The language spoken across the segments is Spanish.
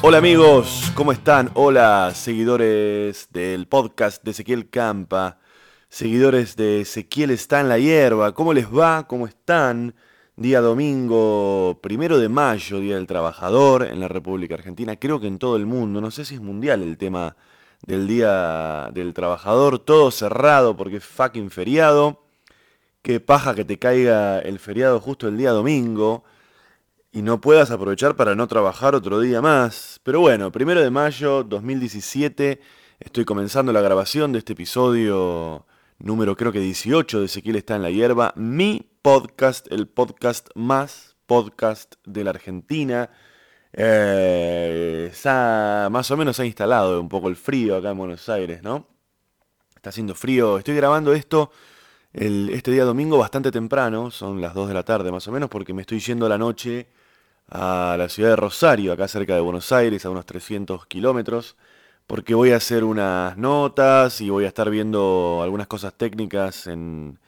Hola amigos, ¿cómo están? Hola seguidores del podcast de Ezequiel Campa, seguidores de Ezequiel está en la hierba, ¿cómo les va? ¿Cómo están? Día domingo, primero de mayo, Día del Trabajador en la República Argentina, creo que en todo el mundo, no sé si es mundial el tema del Día del Trabajador, todo cerrado porque es fucking feriado. Qué paja que te caiga el feriado justo el día domingo y no puedas aprovechar para no trabajar otro día más. Pero bueno, primero de mayo 2017, estoy comenzando la grabación de este episodio número creo que 18 de Ezequiel está en la hierba, mi podcast, el podcast más podcast de la Argentina. Eh, más o menos ha instalado un poco el frío acá en Buenos Aires, ¿no? Está haciendo frío. Estoy grabando esto este día domingo bastante temprano, son las 2 de la tarde más o menos, porque me estoy yendo la noche a la ciudad de Rosario, acá cerca de Buenos Aires, a unos 300 kilómetros, porque voy a hacer unas notas y voy a estar viendo algunas cosas técnicas en,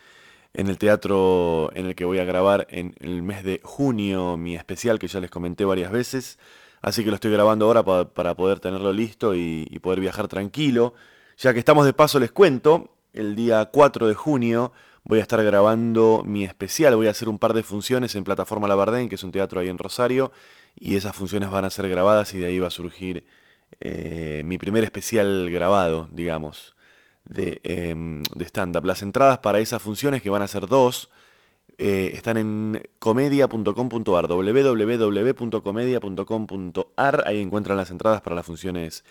en el teatro en el que voy a grabar en el mes de junio, mi especial que ya les comenté varias veces. Así que lo estoy grabando ahora pa- para poder tenerlo listo y poder viajar tranquilo. Ya que estamos de paso, les cuento, el día 4 de junio voy a estar grabando mi especial. Voy a hacer un par de funciones en Plataforma Labardén, que es un teatro ahí en Rosario. Y esas funciones van a ser grabadas y de ahí va a surgir eh, mi primer especial grabado, digamos de, em, de stand-up. Las entradas para esas funciones, que van a ser dos, eh, están en comedia.com.ar, www.comedia.com.ar. Ahí encuentran las entradas para las funciones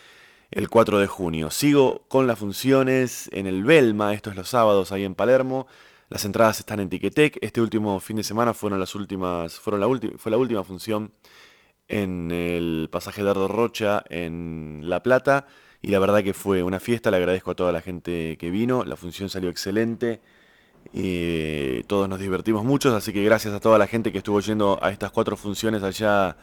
el 4 de junio. Sigo con las funciones en el Belma, esto es los sábados ahí en Palermo. Las entradas están en Ticketek. Este último fin de semana fueron las últimas, fueron la fue la última función en el pasaje Dardo Rocha en La Plata y la verdad que fue una fiesta, le agradezco a toda la gente que vino, la función salió excelente, y todos nos divertimos mucho, así que gracias a toda la gente que estuvo yendo a estas cuatro funciones allá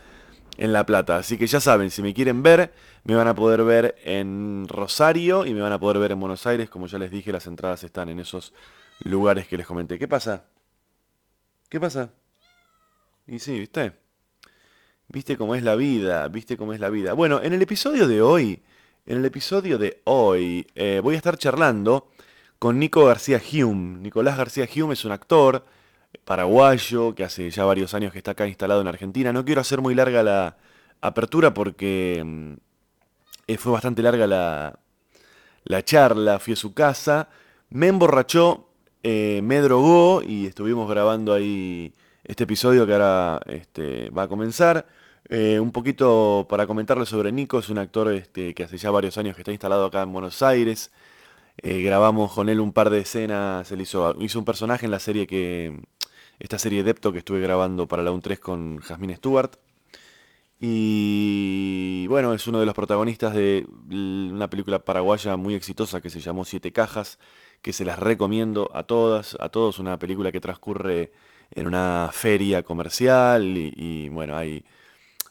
en La Plata. Así que ya saben, si me quieren ver, me van a poder ver en Rosario y me van a poder ver en Buenos Aires, como ya les dije, las entradas están en esos lugares que les comenté. ¿Qué pasa? ¿Qué pasa? Y sí, ¿viste? Viste cómo es la vida, viste cómo es la vida. Bueno, en el episodio de hoy, en el episodio de hoy, eh, voy a estar charlando con Nico García Hume. Nicolás García Hume es un actor paraguayo que hace ya varios años que está acá instalado en Argentina. No quiero hacer muy larga la apertura porque mm, eh, fue bastante larga la, la charla. Fui a su casa, me emborrachó, eh, me drogó y estuvimos grabando ahí este episodio que ahora este, va a comenzar. Eh, un poquito para comentarles sobre Nico, es un actor este, que hace ya varios años que está instalado acá en Buenos Aires. Grabamos con él un par de escenas, él hizo un personaje en la serie que, esta serie Depto que estuve grabando para la UN3 con Jasmine Stewart. Y bueno, es uno de los protagonistas de una película paraguaya muy exitosa que se llamó Siete Cajas, que se las recomiendo a todas, a todos, una película que transcurre en una feria comercial y, y, bueno, hay,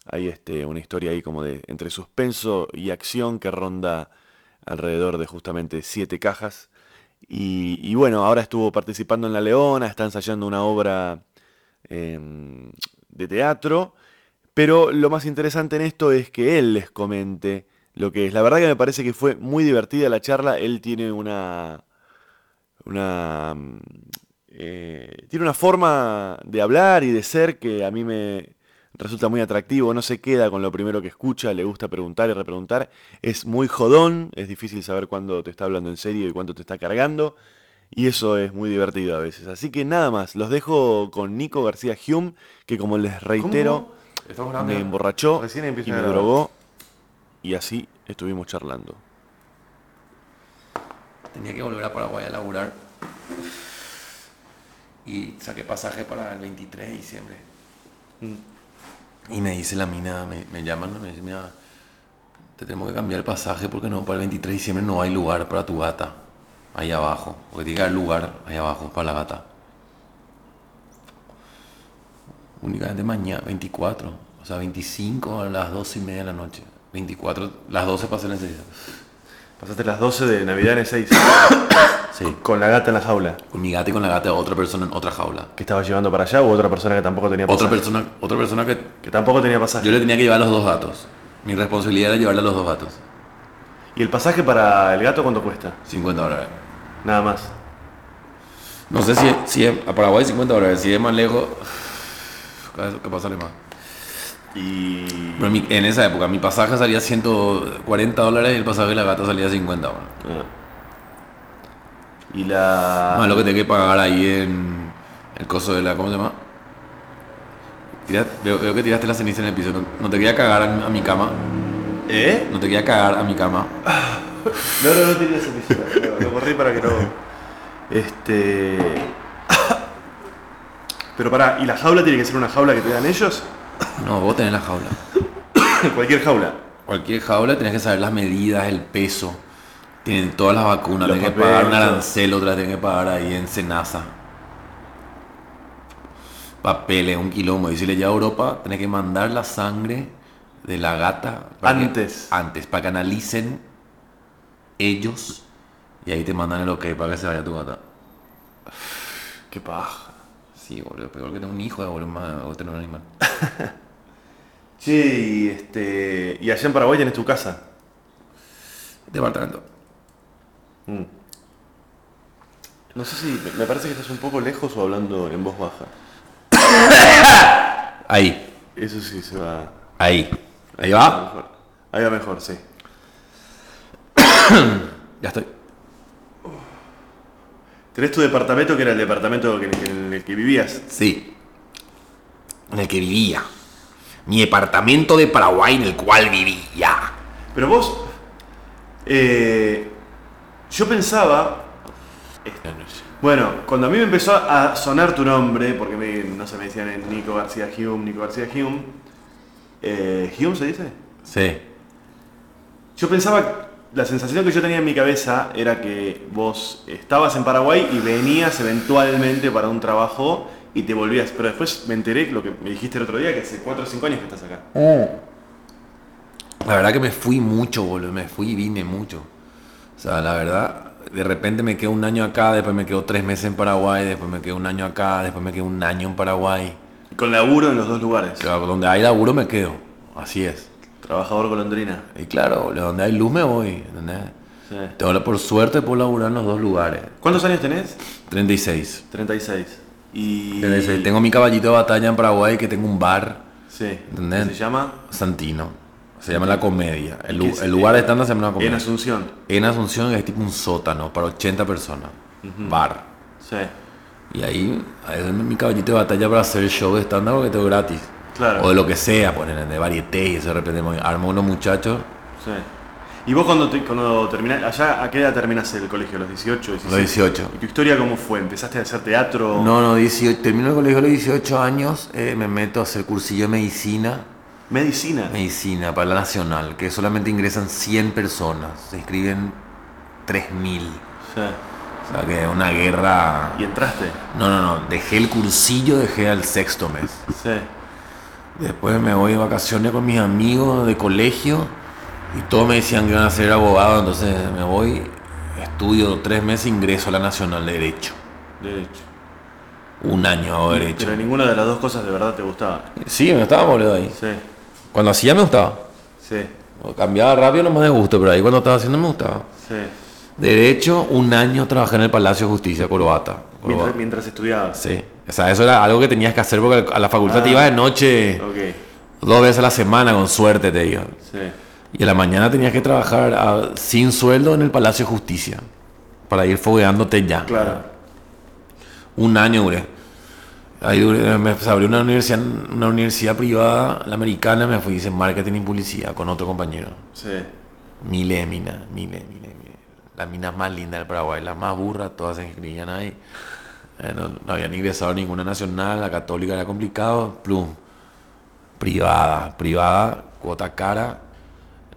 hay este, una historia ahí como de entre suspenso y acción que ronda alrededor de justamente siete cajas. Y, bueno, ahora estuvo participando en La Leona, está ensayando una obra em, de teatro. Pero lo más interesante en esto es que él les comente lo que es. La verdad que me parece que fue muy divertida la charla. Él tiene una. una. mm, eh, tiene una forma de hablar y de ser que a mí me resulta muy atractivo. No se queda con lo primero que escucha, le gusta preguntar y repreguntar. Es muy jodón, es difícil saber cuándo te está hablando en serio y cuándo te está cargando. Y eso es muy divertido a veces. Así que nada más, los dejo con Nico García Hume, que como les reitero, me emborrachó Recién y me drogó. Y así estuvimos charlando. Tenía que volver a Paraguay a laburar. Y saqué pasaje para el 23 de diciembre. Y me dice la mina, me, me llaman, me dice, mira, te tenemos que cambiar el pasaje porque no, para el 23 de diciembre no hay lugar para tu gata. Ahí abajo. Porque tiene que haber lugar ahí abajo para la gata. Únicamente mañana, 24. O sea, 25 a las 12 y media de la noche. 24, las 12 para la enseñanza. Pasaste las 12 de Navidad en el 6. Sí. Con la gata en la jaula. Con mi gata y con la gata de otra persona en otra jaula. ¿Que estabas llevando para allá o otra persona que tampoco tenía Otra pasaje? persona, otra persona que Que tampoco tenía pasaje. yo le tenía que llevar los dos gatos. Mi responsabilidad era llevarle a los dos gatos. ¿Y el pasaje para el gato cuánto cuesta? 50 dólares. Nada más. No sé si, si es, a Paraguay 50 dólares. Si es más lejos, capaz sale más. Y. Pero en, mi- en esa época mi pasaje salía 140 dólares y el pasaje de la gata salía 50 dólares. Ah. Y la. Más lo que tengo que pagar ahí en el coso de la. ¿Cómo se llama? Tira- veo, veo que tiraste la ceniza en el piso. No, no te quería cagar a, a mi cama. ¿Eh? No te quería cagar a mi cama. No, no, no esa piscina. Lo, lo borré para que no. Este. Pero pará, ¿y la jaula tiene que ser una jaula que te dan ellos? No, vos tenés la jaula. Cualquier jaula. Cualquier jaula tenés que saber las medidas, el peso. Tienen todas las vacunas. Los Tenés que pagar un papeles, arancel, otra tenés que pagar ahí en Senasa. Papeles, un quilombo. Y si le lleva a Europa, tenés que mandar la sangre de la gata. que- Antes. antes, para que analicen ellos. Y ahí te mandan el ok para que se vaya tu gata. Qué paja. Sí, boludo. Peor que tener un hijo, boludo, más o tener un animal. Che, y este. Y allá en Paraguay tenés tu casa. Departamento. Mm. No sé si. me- parece que estás un poco lejos o hablando en voz baja. Ahí. Eso sí se va. Ahí. Ahí va va. mejor. Ahí va mejor, sí. Ya estoy. Tenés tu departamento que era el departamento que- en el que vivías. Sí. En el que vivía. Mi departamento de Paraguay en el cual vivía. Pero vos. eh, yo pensaba. Bueno, cuando a mí me empezó a sonar tu nombre, porque me, no sé, me decían eh, Nico García Hume, Nico García Hume. Eh, ¿Hume se dice? Sí. Yo pensaba, la sensación que yo tenía en mi cabeza era que vos estabas en Paraguay y venías eventualmente para un trabajo y te volvías. Pero después me enteré, lo que me dijiste el otro día, que hace 4 o 5 años que estás acá. La verdad que me fui mucho, boludo. Me fui y vine mucho. O sea, la verdad, de repente me quedo un año acá, después me quedo tres meses en Paraguay, después me quedo un año acá, después me quedo un año en Paraguay. Con laburo en los dos lugares. Claro, donde hay laburo me quedo. Así es. Trabajador golondrina. Y claro, boludo, donde hay luz me voy. ¿entendés? Sí. Tengo, por suerte puedo laburar en los dos lugares. ¿Cuántos años tenés? 36. 36. Y... 36. Tengo mi caballito de batalla en Paraguay que tengo un bar. Sí. ¿Entendés? ¿Qué se llama? Santino. Se llama La Comedia. El, lugar de estándar se llama La En Comedia. Asunción. En Asunción es tipo un sótano para 80 personas. Bar. Sí. Y ahí, ahí es mi caballito de batalla para hacer el show de estándar porque tengo gratis. Claro. O de lo que sea, poner de varieté y eso de repente me armo unos muchachos. Sí. ¿Y vos cuando, te- cuando terminás, allá a qué edad terminas el colegio? ¿Los 18? 17? Los 18. ¿Y tu historia cómo fue? ¿Empezaste a hacer teatro? No, no, 18, termino el colegio a los 18 años, eh, me meto a hacer cursillo de medicina. Medicina. Medicina para la nacional, que solamente ingresan 100 personas, se inscriben 3000. Sí. O sea que es una guerra. ¿Y entraste? No, no, no, dejé el cursillo, dejé al sexto mes. Sí. Después me voy de vacaciones con mis amigos de colegio y todos me decían que iban a ser abogado, entonces me voy, estudio tres meses, ingreso a la Nacional de Derecho. Derecho. Un año hago Derecho. Pero ninguna de las dos cosas de verdad te gustaba. Sí, me gustaba, boludo, ahí. Sí. Cuando hacía me gustaba. Sí. Cambiaba rápido nomás de gusto, pero ahí cuando estaba haciendo me gustaba. Sí. Derecho, un año trabajé en el Palacio de Justicia, Corbata. Mientras, mientras estudiabas. Sí. O sea, eso era algo que tenías que hacer porque a la facultad te Ah. ibas de noche dos veces a la semana, con suerte te digo. Sí. Y a la mañana tenías que trabajar ah, sin sueldo en el Palacio de Justicia. Para ir fogueándote ya. Claro. Un año duré. Ahí duré, me abrió una universidad, una universidad privada, la americana, me fui hice marketing y publicidad con otro compañero. Sí. Miles de Las minas más lindas del Paraguay, las más burras, todas se inscribían ahí. Eh, no, no habían ingresado ninguna nacional, la católica era complicado, plum. Privada, privada, cuota cara,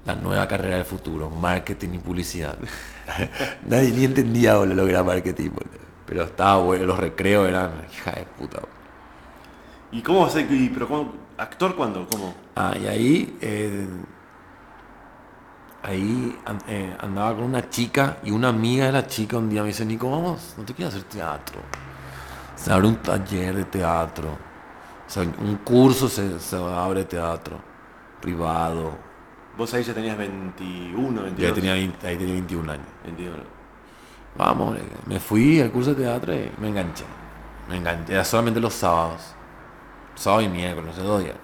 la nueva carrera del futuro, marketing y publicidad. Nadie ni entendía boludo, lo que era marketing, boludo. Pero estaba bueno, los recreos eran, hija de puta. boludo. ¿Y cómo vas a ser? ¿Pero cómo- actor cuándo? ¿Cómo? Ah, y ahí, eh, ahí eh, andaba con una chica y una amiga de la chica un día me dice, Nico, vamos, no te quieres hacer teatro. Se abre un taller de teatro. O sea, un curso se, se abre teatro. Privado. Vos ahí ya tenías 21, 22. Yo ahí tenía, 20 ahí tenía 21 años. 21. Vamos, me fui al curso de teatro y me enganché. Me enganché. Era solamente los sábados. Sábado y miércoles, dos días.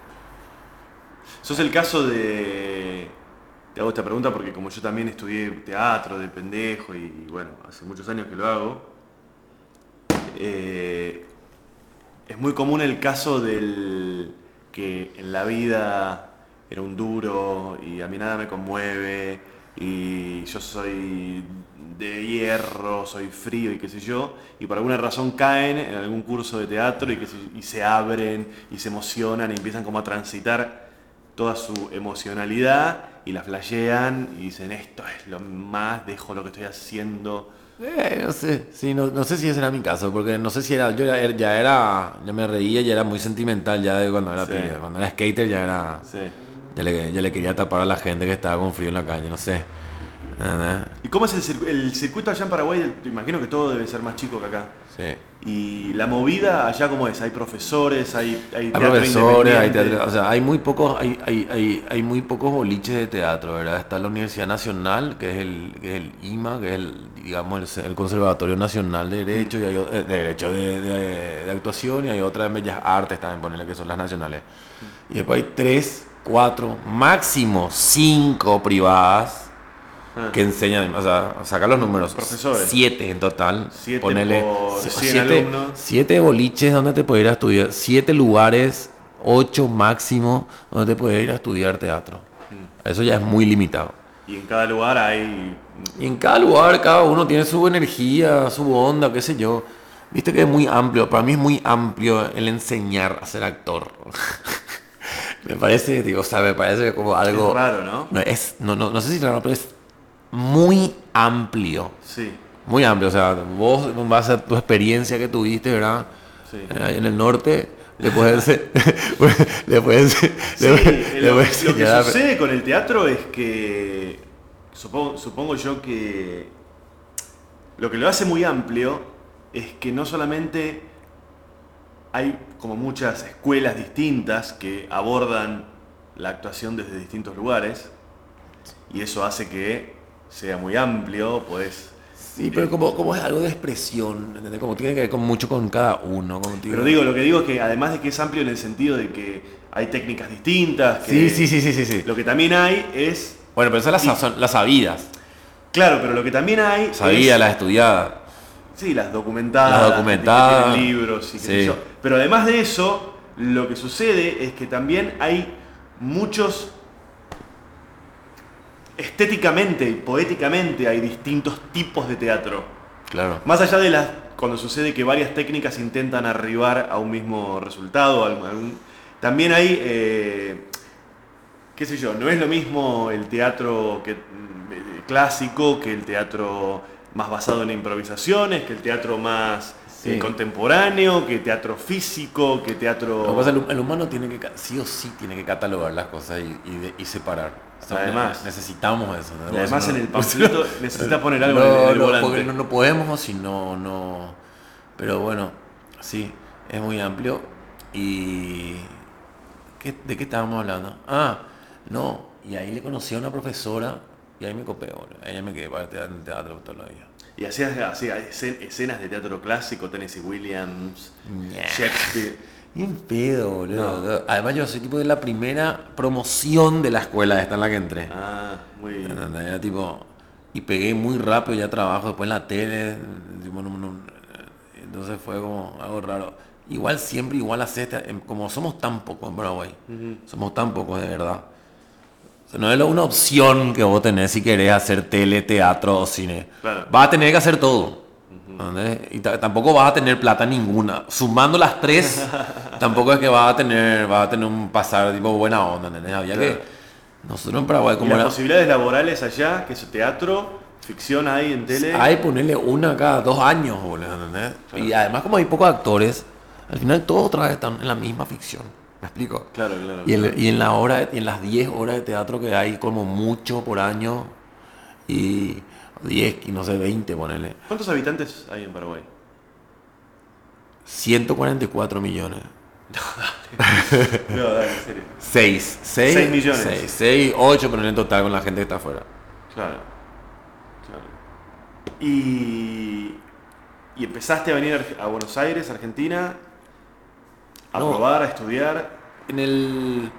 Sos el caso de... Te hago esta pregunta porque como yo también estudié teatro de pendejo y bueno, hace muchos años que lo hago, eh, es muy común el caso del que en la vida era un duro y a mí nada me conmueve y yo soy de hierro, soy frío y qué sé yo, y por alguna razón caen en algún curso de teatro y, que y se abren y se emocionan y empiezan como a transitar toda su emocionalidad y la flashean y dicen esto es lo más, dejo lo que estoy haciendo. Eh, no sé, sí, no, no sé si ese era mi caso, porque no sé si era, yo ya, ya era, ya me reía, ya era muy sentimental ya de cuando era Sí. cuando era skater ya era, Sí. ya le, ya le quería tapar a la gente que estaba con frío en la calle, no sé. ¿Y cómo es el, el circuito allá en Paraguay? Imagino que todo debe ser más chico que acá. Sí. Y la movida allá cómo es, hay profesores, hay, hay Hay teatro profesores, hay teatro, o sea, hay muy pocos, hay, hay, hay, hay muy pocos boliches de teatro, ¿verdad? Está la Universidad Nacional, que es el, que es el IMA, que es el, digamos, el, el Conservatorio Nacional de Derecho, y hay, eh, de Derecho de, de- de Actuación, y hay otra en Bellas Artes también, ponerle que son las nacionales. Y después hay tres, cuatro, máximo cinco privadas Ah. que enseñan, o sea, saca los números. Profesores. Siete en total. Siete Ponele por si- 100 siete, siete boliches donde te puedes ir a estudiar. Siete lugares, ocho máximo, donde te puedes ir a estudiar teatro. Mm. Eso ya es muy limitado. Y en cada lugar hay... Y en cada lugar, cada uno tiene su energía, su onda, qué sé yo. Viste que es muy amplio. Para mí es muy amplio el enseñar a ser actor. me parece, digo, o sea, me parece como algo. Es raro, ¿no? No, es, no, no, no sé si es raro, pero es muy amplio. Sí, Muy amplio. O sea, vos vas a tu experiencia que tuviste, ¿verdad? sí. Ahí en el norte, le puedes. le puedes. Sí, le puedes- lo, le puedes lo que sucede con el teatro es que supongo, supongo yo que lo que lo hace muy amplio es que no solamente hay como muchas escuelas distintas que abordan la actuación desde distintos lugares y eso hace que sea muy amplio, pues Sí, pero como, como es algo de expresión, ¿entendés? Como tiene que ver con mucho con cada uno. Como pero digo, lo que digo es que además de que es amplio en el sentido de que hay técnicas distintas, que Sí, sí, sí, sí, sí, sí. lo que también hay es Bueno, pero esas las, son las sabidas. Claro, pero lo que también hay Sabidas, es, las estudiadas. sí, las documentadas, Las que documentadas, tienen libros y qué sé sí. yo. Pero además de eso, lo que sucede es que también hay muchos estéticamente y poéticamente hay distintos tipos de teatro. Claro. Más allá de las cuando sucede que varias técnicas intentan arribar a un mismo resultado, algún- también hay eh, qué sé yo, no es lo mismo el teatro que, mm, clásico que el teatro más basado en improvisaciones, que el teatro más Sí. eh, contemporáneo, que teatro físico, que teatro... Lo que pasa es que el, el humano tiene que, sí o sí, tiene que catalogar las cosas y, y de- y separar. O sea, Además. necesitamos eso. además No- en el panfleto necesita poner algo no, en el- no, volante. porque no, no podemos si no, no. Pero bueno, sí, es muy amplio. Y. ¿qué- ¿De qué estábamos hablando? Ah, no. Y ahí le conocí a una profesora y ahí me copé, boludo. Ahí me quedé para el teatro toda la vida. Y hacías, hacías escen- escenas de teatro clásico, Tennessee Williams. Shakespeare. Bien pedo, boludo. Además, yo soy tipo de la primera promoción de la escuela esta en la que entré. Ah, muy bien. ¿Entendés? Era tipo. Y pegué muy rápido ya trabajo, después en la tele. tipo, no- no- entonces fue como algo raro. Igual siempre, igual hacer, como somos tan pocos en Paraguay, somos tan pocos de verdad. O sea, no es una opción que vos tenés si querés hacer tele, teatro o cine. Claro. Vas a tener que hacer todo. ¿entendés? Y ta- tampoco vas a tener plata ninguna. Sumando las tres, tampoco es que vas a tener, vas a tener un pasar tipo buena onda, ¿entendés? Había Claro. que. Nosotros en Paraguay, como las posibilidades laborales allá, que es teatro, ficción hay en tele. Hay ponerle una cada dos años, boludo, ¿entendés? Y además como hay pocos actores, al final todos otra vez están en la misma ficción. ¿Me explico? Claro, claro. Y en, claro. y en la hora, y en las 10 horas de teatro que hay como mucho por año, y 10, y no sé, 20, ponele. ¿Cuántos habitantes hay en Paraguay? 144 millones. No, dale, en serio. 6. 6 Seis millones. 6, 6, 8, pero en total con la gente que está afuera. Claro. claro. Y, y empezaste a venir a Buenos Aires, Argentina, a No. probar, a estudiar. En el.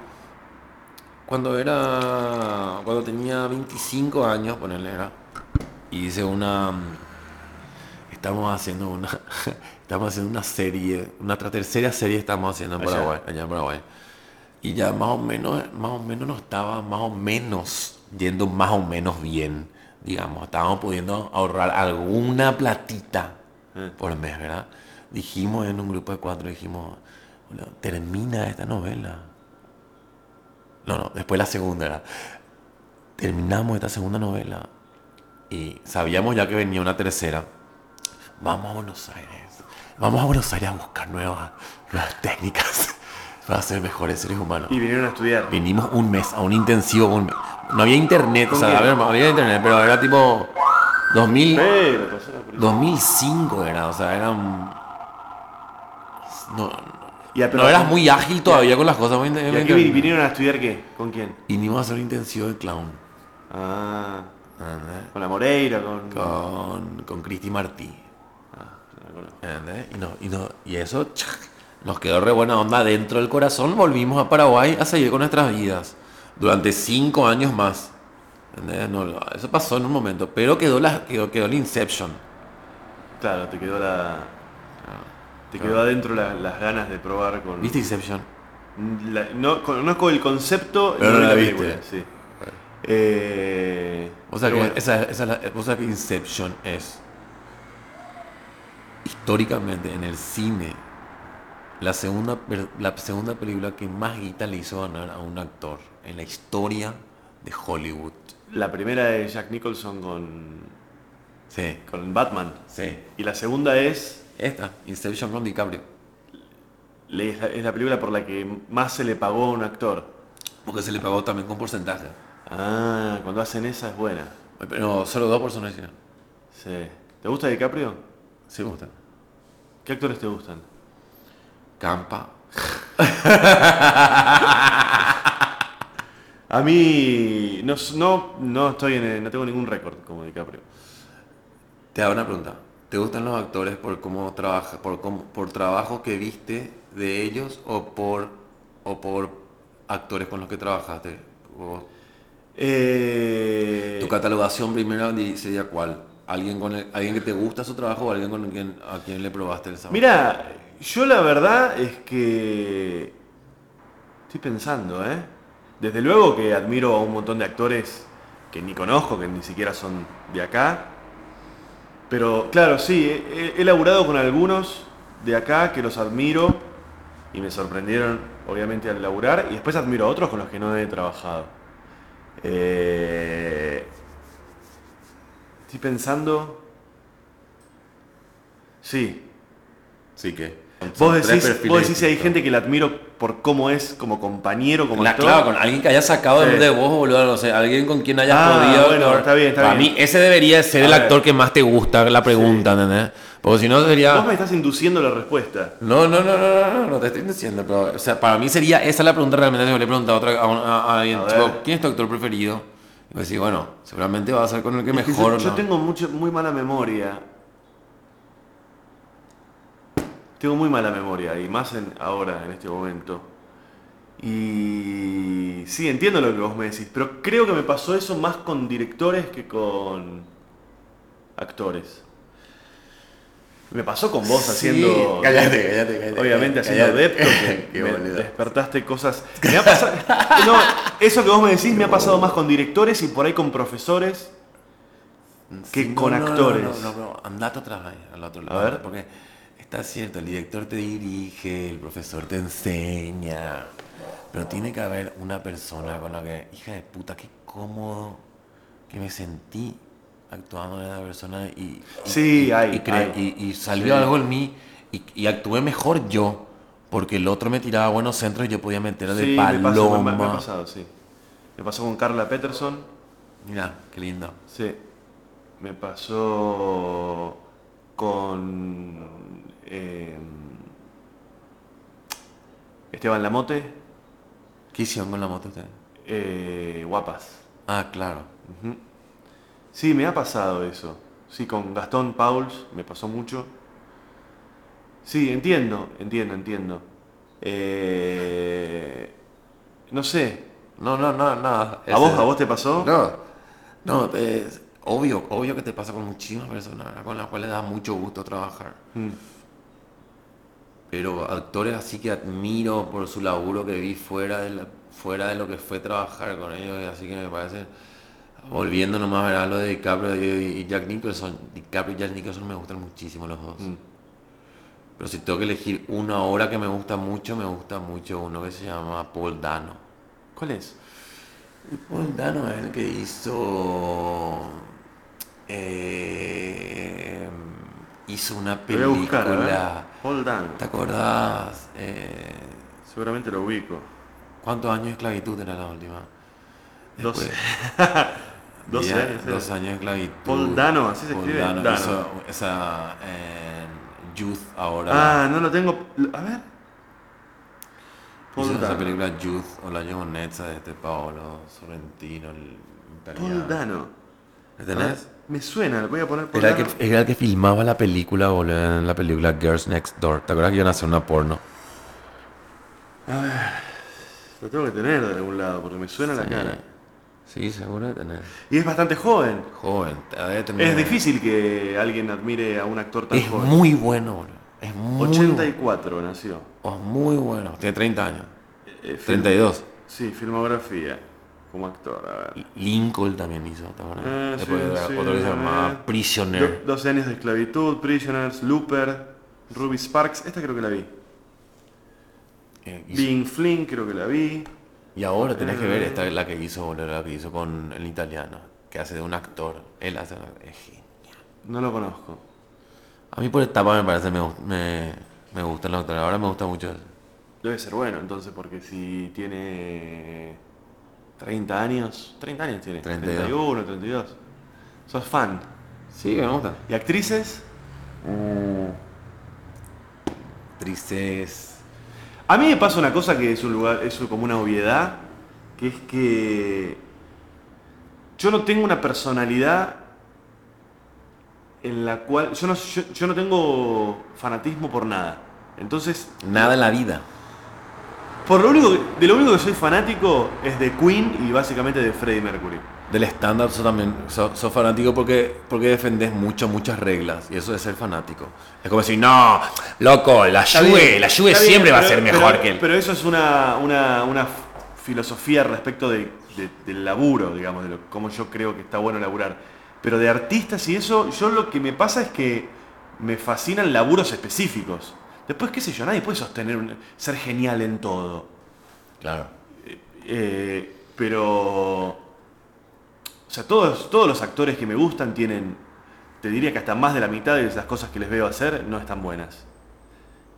Cuando era. Cuando tenía 25 años, ponerle era. Hice una. Estamos haciendo una. Estamos haciendo una serie. Una tercera serie estamos haciendo en Allá. Paraguay. Allá en Paraguay. Y ya más o menos. Más o menos no estaba más o menos. Yendo más o menos bien. Digamos. Estábamos pudiendo ahorrar alguna platita Eh. por mes, ¿verdad? Dijimos en un grupo de cuatro, dijimos, termina esta novela. No, no, después la segunda era, terminamos esta segunda novela y sabíamos ya que venía una tercera. Vamos a Buenos Aires, vamos a Buenos Aires a buscar nuevas, nuevas técnicas para ser mejores seres humanos. Y vinieron a estudiar. Vinimos un mes, a un intensivo, un mes. No había internet, o ¿Con sea, a ver, había internet, pero era tipo 2000, Pero, pasó la policía. 2005 era, o sea, era un... No, Y no eras muy ágil todavía con las cosas. muy- ¿Y muy aquí vi- internet. vinieron a estudiar qué? ¿Con quién? Vinimos a hacer un intensivo de clown. Ah, ¿entendés? con la Moreira, con... Con, con Cristi Martí. Ah. Y, no, y, y eso chac, nos quedó re buena onda dentro del corazón. Volvimos a Paraguay a seguir con nuestras vidas. Durante cinco años más. eso pasó en un momento. Pero quedó, la, quedó, quedó el Inception. Claro, te quedó la... Te quedó adentro la- las ganas de probar con... ¿Viste Inception? La- no conozco el concepto, Pero no la película, viste. sí. Eh, O sea que bueno, esa, esa es la- vos sabés que Inception es históricamente en el cine la segunda la segunda película que más guita le hizo ganar a un actor en la historia de Hollywood. La primera de Jack Nicholson con, Sí, con Batman. sí. Y la segunda es, Esta, Inception con DiCaprio. le- es la, es la película por la que más se le pagó a un actor. Porque se le pagó también con porcentaje. Ah, cuando hacen esa es buena. Pero solo dos personas. Sí. ¿Te gusta DiCaprio? Sí me gusta. ¿Qué actores te gustan? Campa. A mí no, s- no, no estoy en, no tengo ningún récord como DiCaprio. Te hago una pregunta. ¿Te gustan los actores por cómo trabaja, por cómo, por trabajo que viste de ellos o por o por actores con los que trabajaste? O- Eh, tu catalogación primero sería cuál? ¿Alguien con el- alguien que te gusta su trabajo o alguien con quien a quien le probaste el sabor? Mira, yo la verdad es que estoy pensando, ¿eh? Desde luego que admiro a un montón de actores que ni conozco, que ni siquiera son de acá. Pero claro, sí, he, he laburado con algunos de acá que los admiro y me sorprendieron, obviamente, al laburar. Y después admiro a otros con los que no he trabajado. Eh, estoy pensando... Sí, Sí que. Vos decís, vos decís si hay gente que la admiro por cómo es como compañero, como La- actor. claro, con alguien que haya sacado Sí. de vos, boludo, no sé, alguien con quien hayas Ah, podido. bueno, está bien, está Para bien. mí, ese debería de ser A el ver. actor que más te gusta, la pregunta, ¿entendés? Porque si no sería. Vos me estás induciendo la respuesta. No, no, no, no, no, no, no te estoy diciendo, pero, o sea, para mí sería esa la pregunta realmente si yo le pregunto a, otra, a, a- a alguien, A tipo. ¿quién es tu actor preferido? Y pues sí, bueno, seguramente va a ser con el que Es mejor, yo, yo ¿no? tengo mucho, muy mala memoria. Tengo muy mala memoria, y más en, ahora, en este momento. Y sí, entiendo lo que vos me decís, pero creo que me pasó eso más con directores que con actores. Me pasó con vos Sí, haciendo... cállate, cállate, cállate. Obviamente haciendo Cállate. depto, que me despertaste cosas. Me ha pasado, no, eso que vos me decís me ha pasado más con directores y por ahí con profesores que Sí, con no, no, no, actores. No, no, no, andate otra vez al otro lado. A ver. Porque está cierto, el director te dirige, el profesor te enseña. Pero tiene que haber una persona con la que, hija de puta, qué cómodo que me sentí actuando en esa persona y, y- Sí, y- hay, y, hay. salió Sí. algo en mí y, actué mejor yo Porque el otro me tiraba buenos centros y yo podía meter de Sí, me, pasó, me- paloma. me ha pasado, sí. Me pasó con Carla Peterson. Mira, qué lindo. Sí. Me pasó con eh, Esteban Lamote. ¿Qué hicieron con la moto ustedes? eh, guapas. Ah, claro. Ujú. Sí, me ha pasado eso. Sí, con Gastón Pauls me pasó mucho. Sí, entiendo, entiendo, entiendo. Eh, no sé. No, no, no, no. ¿A vos, a vos te pasó? No, no, es obvio, obvio que te pasa con muchísimas personas con las cuales da mucho gusto trabajar. Mm. Pero actores así que admiro por su laburo que vi fuera de, la- fuera de lo que fue trabajar con ellos, así que me parece, volviendo nomás a lo de DiCaprio y Jack Nicholson, DiCaprio y Jack Nicholson me gustan muchísimo los dos. Mm. Pero si tengo que elegir una obra que me gusta mucho, me gusta mucho uno que se llama Paul Dano. ¿Cuál es? Paul Dano es el que hizo. eh, hizo una película. Paul Dano. ¿Te acordás? Eh, Seguramente lo ubico. ¿Cuántos años de esclavitud era la última? Después- 12 Ya, años. era. Dos años de esclavitud. Paul Dano, así se Paul escribe. Dano Dano. hizo esa eh, Youth ahora. Ah, no lo tengo. A ver. hizo Paul esa Dano. película Youth o la Gionezza de este Paolo Sorrentino, el italiano. Paul Dano. ¿Le tenés? Me suena, voy a poner Paul Era el, que, era el que filmaba la película, boludo, en la película Girls Next Door. ¿Te acuerdas que iban a hacer una porno? Lo tengo que tener de algún lado porque me suena la cara. Sí, seguro de tener. Y es bastante joven. Joven, debe tener- Es difícil que alguien admire a un actor tan Es joven. muy bueno, boludo. Es muy 84 nació. oh, muy bueno. Tiene 30 años. Eh, film- 32. Sí, filmografía. Como actor, a ver. Lincoln también hizo, ¿te acuerdas? Ah, Después sí, sí, otro que se eh. llamaba Prisoner. Do- 12 años de esclavitud, Prisoners, Looper, Ruby Sparks. Esta creo que la vi. Eh, Being Flynn creo que la vi. Y ahora tenés que Eh. ver esta es la que hizo, la que hizo con el italiano, que hace de un actor. Él hace es genial. No lo conozco. A mí por etapa me parece, me, me, me gustan los actores. Ahora me gusta mucho. Debe ser bueno entonces, porque si tiene 30 años, 30 años tiene, 32. 31, 32. Sos fan. Sí, me gusta. ¿Y actrices? Tristes. A mí me pasa una cosa que es un lugar, es como una obviedad, que es que yo no tengo una personalidad en la cual yo no, yo, yo no tengo fanatismo por nada. Entonces, Nada en la vida. Por lo único que- de lo único que soy fanático es de Queen y básicamente de Freddie Mercury. Del stand-up sos también, sos, sos fanático porque, porque defendés mucho, muchas reglas. Y eso es ser fanático. Es como decir, no, loco, la Está Juve, bien, la Juve está bien, siempre va a pero- ser mejor pero- que él. Pero eso es una, una, una f- filosofía respecto de, de- del laburo, digamos, de lo, cómo yo creo que está bueno laburar. Pero de artistas y eso, yo lo que me pasa es que me fascinan laburos específicos. Después, qué sé yo, nadie puede sostener un- ser genial en todo. Claro. Eh, pero. O sea, todos, todos los actores que me gustan tienen. Te diría que hasta más de la mitad de las cosas que les veo hacer no están buenas.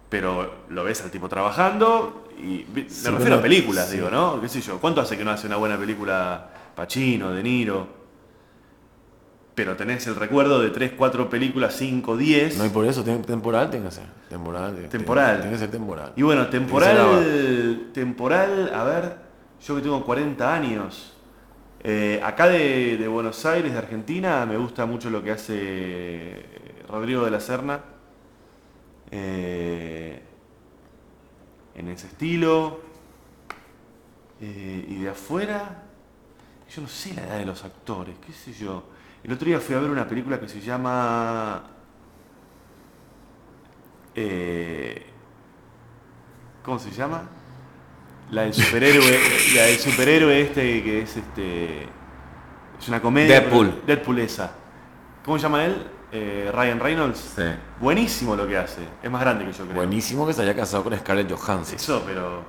Pero lo ves al tipo trabajando y. Me Sí, refiero a películas, sí. digo, ¿no? ¿Qué sé yo? ¿Cuánto hace que no hace una buena película Pacino, De Niro? Pero tenés el recuerdo de 3, 4 películas, 5, 10. No, y por eso, temporal tiene que ser. Temporal. tiene- Temporal. Tiene que ser temporal. Y bueno, temporal, temporal, a ver, yo que tengo 40 años, eh, acá de, de Buenos Aires, de Argentina, me gusta mucho lo que hace eh, Rodrigo de la Serna. eh, en ese estilo. Eh, y de afuera, yo no sé la edad de los actores, qué sé yo. El otro día fui a ver una película que se llama... eh, ¿Cómo se llama? La del superhéroe, la del superhéroe este que es este. Es una comedia. Deadpool. Deadpool esa. ¿Cómo se llama él? Eh, Ryan Reynolds. Sí. Buenísimo lo que hace. Es más grande que yo creo. Buenísimo que se haya casado con Scarlett Johansson. Eso, pero.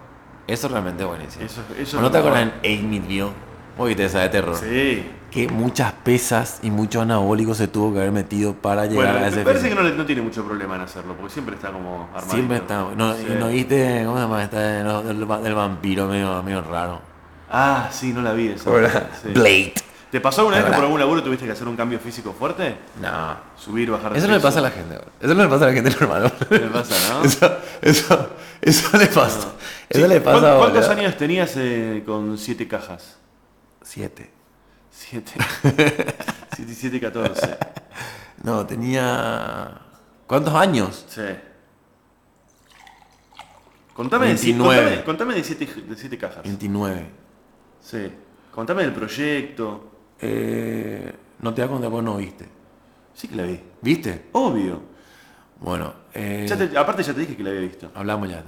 Eso realmente es buenísimo. Eso- eso ¿O ¿No te acuerdas en View? Esa de terror. Sí. Que muchas pesas y muchos anabólicos se tuvo que haber metido para llegar Bueno, a me ese parece que no, le- no tiene mucho problema en hacerlo, porque siempre está como armadito. Siempre está. No, Sí. no viste, ¿cómo se llama? No, va- del vampiro medio, medio raro. Ah, sí, no la vi esa. Sí. Blade. ¿Te pasó alguna vez que por algún laburo tuviste que hacer un cambio físico fuerte? No. Subir, bajar Eso no le pasa a la gente. bro. Eso no le pasa a la gente normal. bro. Le pasa, ¿no? Eso, eso, eso le pasa. Eso Sí, le pasa ¿cuán- a ¿Cuántos años tenías eh, con siete cajas? Siete. Siete. siete y siete, catorce. No, tenía. ¿Cuántos años? Sí. Contame, de, si- 29. contame, contame de, siete, de siete cajas. 29. Sí. Contame del proyecto. Eh, no te das cuenta porque no viste. Sí que la vi. ¿Viste? Obvio. Bueno, eh, Ya te- aparte ya te dije que la había visto. hablamos ya.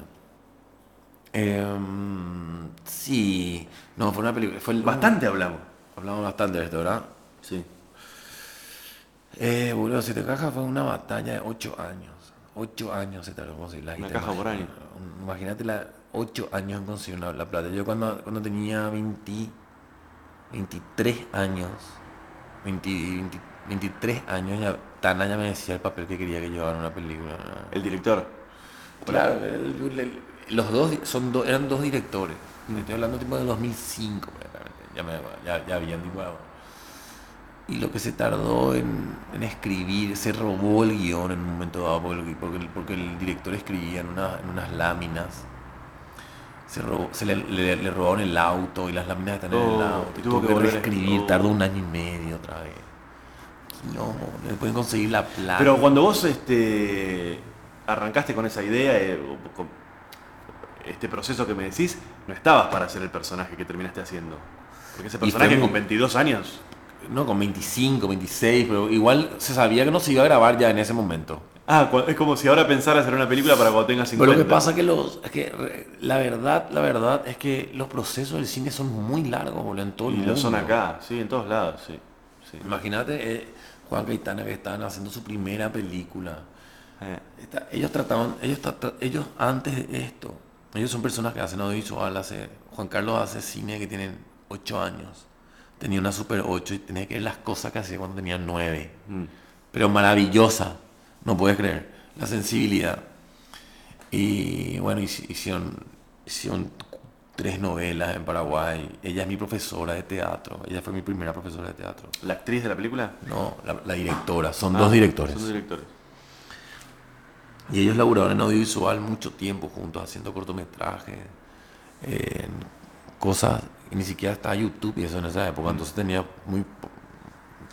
Em, sí. No, fue una película. Fue el- Bastante hablamos. Hablamos bastante de esto, ¿verdad? Sí. Eh, boludo, Siete Cajas fue una batalla de 8 años. 8 años se tardó en conseguir la Una caja por imagina- Imagínate la 8 años en conseguir una- la plata. Yo cuando, cuando tenía 20, 23 años, 20, 20 23 años, ya, Tana ya me decía el papel que quería que en una película. El director. Claro, el- el- los dos son do- eran dos directores. Estoy hablando tipo de 2005, realmente. Ya, me, ya, ya habían tipo Y lo que se tardó en, en escribir, se robó el guion en un momento dado, porque, el- porque, el, porque el director escribía en, una- en unas láminas. Se, robó- se le, le- le robaron el auto y las láminas están en Oh, el auto. y tuvo que volver a- oh. tardó un año y medio otra vez. No, le pueden conseguir la plata. Pero cuando vos este, arrancaste con esa idea, eh, con este proceso que me decís, no estabas para hacer el personaje que terminaste haciendo. Porque ese personaje con 22 años. No, con 25, 26, pero igual se sabía que no se iba a grabar ya en ese momento. Ah, es como si ahora pensaras hacer una película para cuando tengas 50. Pero lo que pasa que los es que la verdad, la verdad es que los procesos del cine son muy largos, boludo, en todo el Y mundo. lo son acá, sí, en todos lados, sí. sí. Imagínate eh, Juan Caetana que estaban haciendo su primera película. Eh, ellos trataban, ellos, trata- ellos antes de esto, ellos son personas que hacen audiovisual, hace, Juan Carlos hace cine que tienen 8 años. Tenía una Super 8 y tenía que ver las cosas que hacía cuando tenía 9. mm. Pero maravillosa, no puedes creer, la sensibilidad. Y bueno, hici- hicieron, hicieron tres novelas en Paraguay. Ella es mi profesora de teatro, ella fue mi primera profesora de teatro. ¿La actriz de la película? No, la, la directora, son Ah, dos directores. Son dos directores. Y ellos laburaron en audiovisual mucho tiempo juntos, haciendo cortometrajes, en cosas, ni siquiera estaba YouTube y eso en esa época, entonces tenía muy,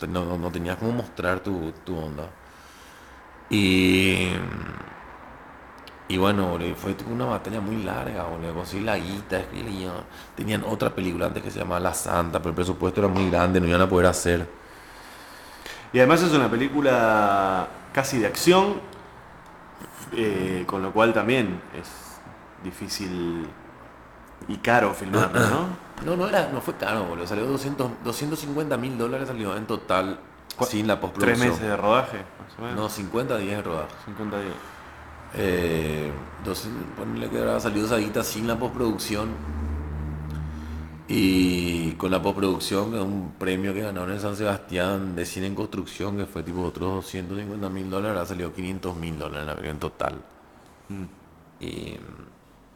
no, no, tenías cómo mostrar tu, tu onda. Y, y bueno, fue una batalla muy larga, boludo, conseguir la guita. Tenían otra película antes que se llamaba La Santa, pero el presupuesto era muy grande, no iban a poder hacer. Y además es una película casi de acción, eh, con lo cual también es difícil y caro filmarla, ¿no? No, no, era, no fue caro, boludo. Salió 200, 250 mil dólares salió en total sin la Tres postproducción. meses de rodaje, más o menos. No, 50 días de rodaje. 50 días. Eh, ponle que habrá salido esa guita sin la postproducción. Y con la postproducción, que es un premio que ganaron en San Sebastián de cine en construcción, que fue tipo otros 250 mil dólares, ha salido 500 mil dólares en total. Y mm,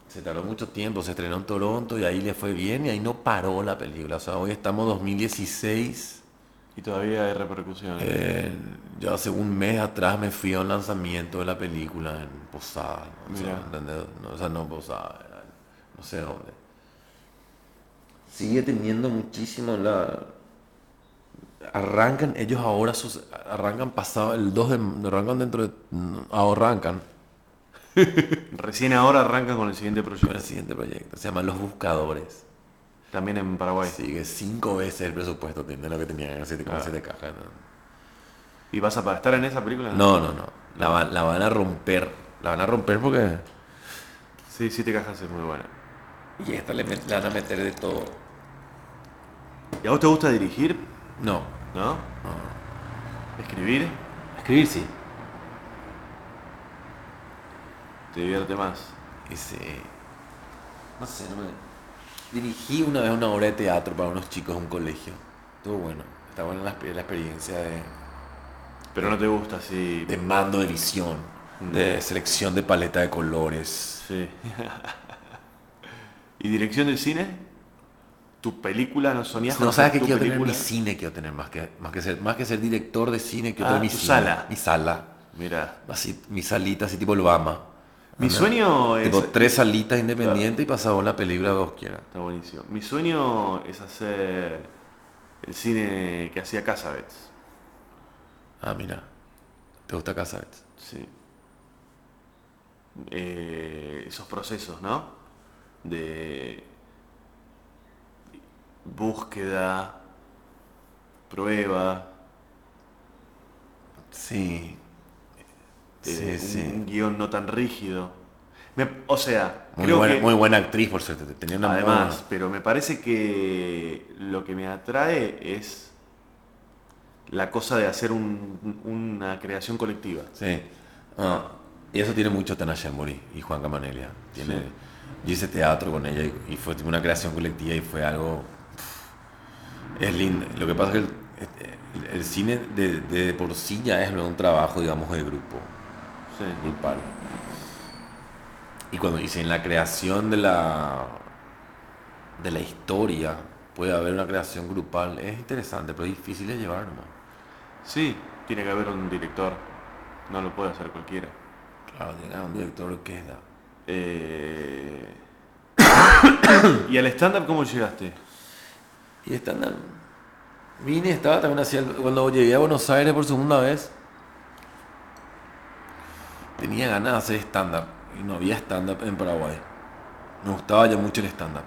se tardó mucho tiempo, se estrenó en Toronto y ahí le fue bien y ahí no paró la película. O sea, hoy estamos 2016. Y todavía hay repercusiones. Eh, yo hace un mes atrás me fui a un lanzamiento de la película en Posada. ¿no? O sea. No, o sea, no Posada, era- no sé dónde. Sigue teniendo muchísimo la... Arrancan, ellos ahora sus, arrancan pasado el 2 de... Arrancan dentro de... Arrancan Recién ahora arrancan con el siguiente con el proyecto. siguiente proyecto. Se llama Los Buscadores. También en Paraguay. Sigue cinco veces el presupuesto tiene lo que tenía en 7,7 Ah. cajas. ¿no? ¿Y vas a estar en esa película? No, no, no. La, van- la van a romper. La van a romper porque. Sí, siete cajas es muy buena. Y esta le, met- le van a meter de todo. ¿Y a vos te gusta dirigir? No. ¿No? ¿Escribir? Escribir sí. ¿Te divierte más? Y sí. No sé, no me. Dirigí una vez una obra de teatro para unos chicos de un colegio. Estuvo bueno. Está buena la, exper- la experiencia de, Pero no te gusta así. de mando de visión, de selección de paleta de colores. Sí. ¿Y dirección del cine? ¿Tu película no con No sabes que quiero tener mi cine, quiero tener más que, más que ser, más que ser director de cine, quiero Ah, tener mi tu cine, sala. Mi sala. Mira. Así, mi salita, así tipo el Obama. Mi sueño es. Tipo tres salitas independientes y pasamos la película que vos quieras. Está buenísimo. Mi sueño es hacer el cine que hacía Casabets. Ah, mira. ¿Te gusta Casabets? Sí. Eh, esos procesos, ¿no? De búsqueda, prueba, Sí. Eh, Sí, un sí. guion no tan rígido. Me- o sea, Muy creo buena, que muy buena actriz, por cierto. Tenía una además, buena- pero me parece que lo que me atrae es la cosa de hacer un- una creación colectiva. Sí. Ah, y eso tiene mucho Tana Shemori y Juan Camanelia. Tiene, Sí. Yo hice teatro con ella y, y fue una creación colectiva y fue algo... Es lindo. Lo que pasa es que el, el- el cine de, de por sí ya es un trabajo, digamos, de grupo, Sí. grupal. Y cuando dice en la creación de la, de la historia puede haber una creación grupal, es interesante, pero es difícil de llevar nomás. Sí, tiene que haber un director. No lo puede hacer cualquiera. Claro, tiene que haber un director de orquesta. Eh, ¿Y al stand-up cómo llegaste? Y stand Vine, estaba también hacia el- cuando llegué a Buenos Aires por segunda vez. Tenía ganas de hacer stand-up y no había stand-up en Paraguay. Me gustaba ya mucho el stand-up.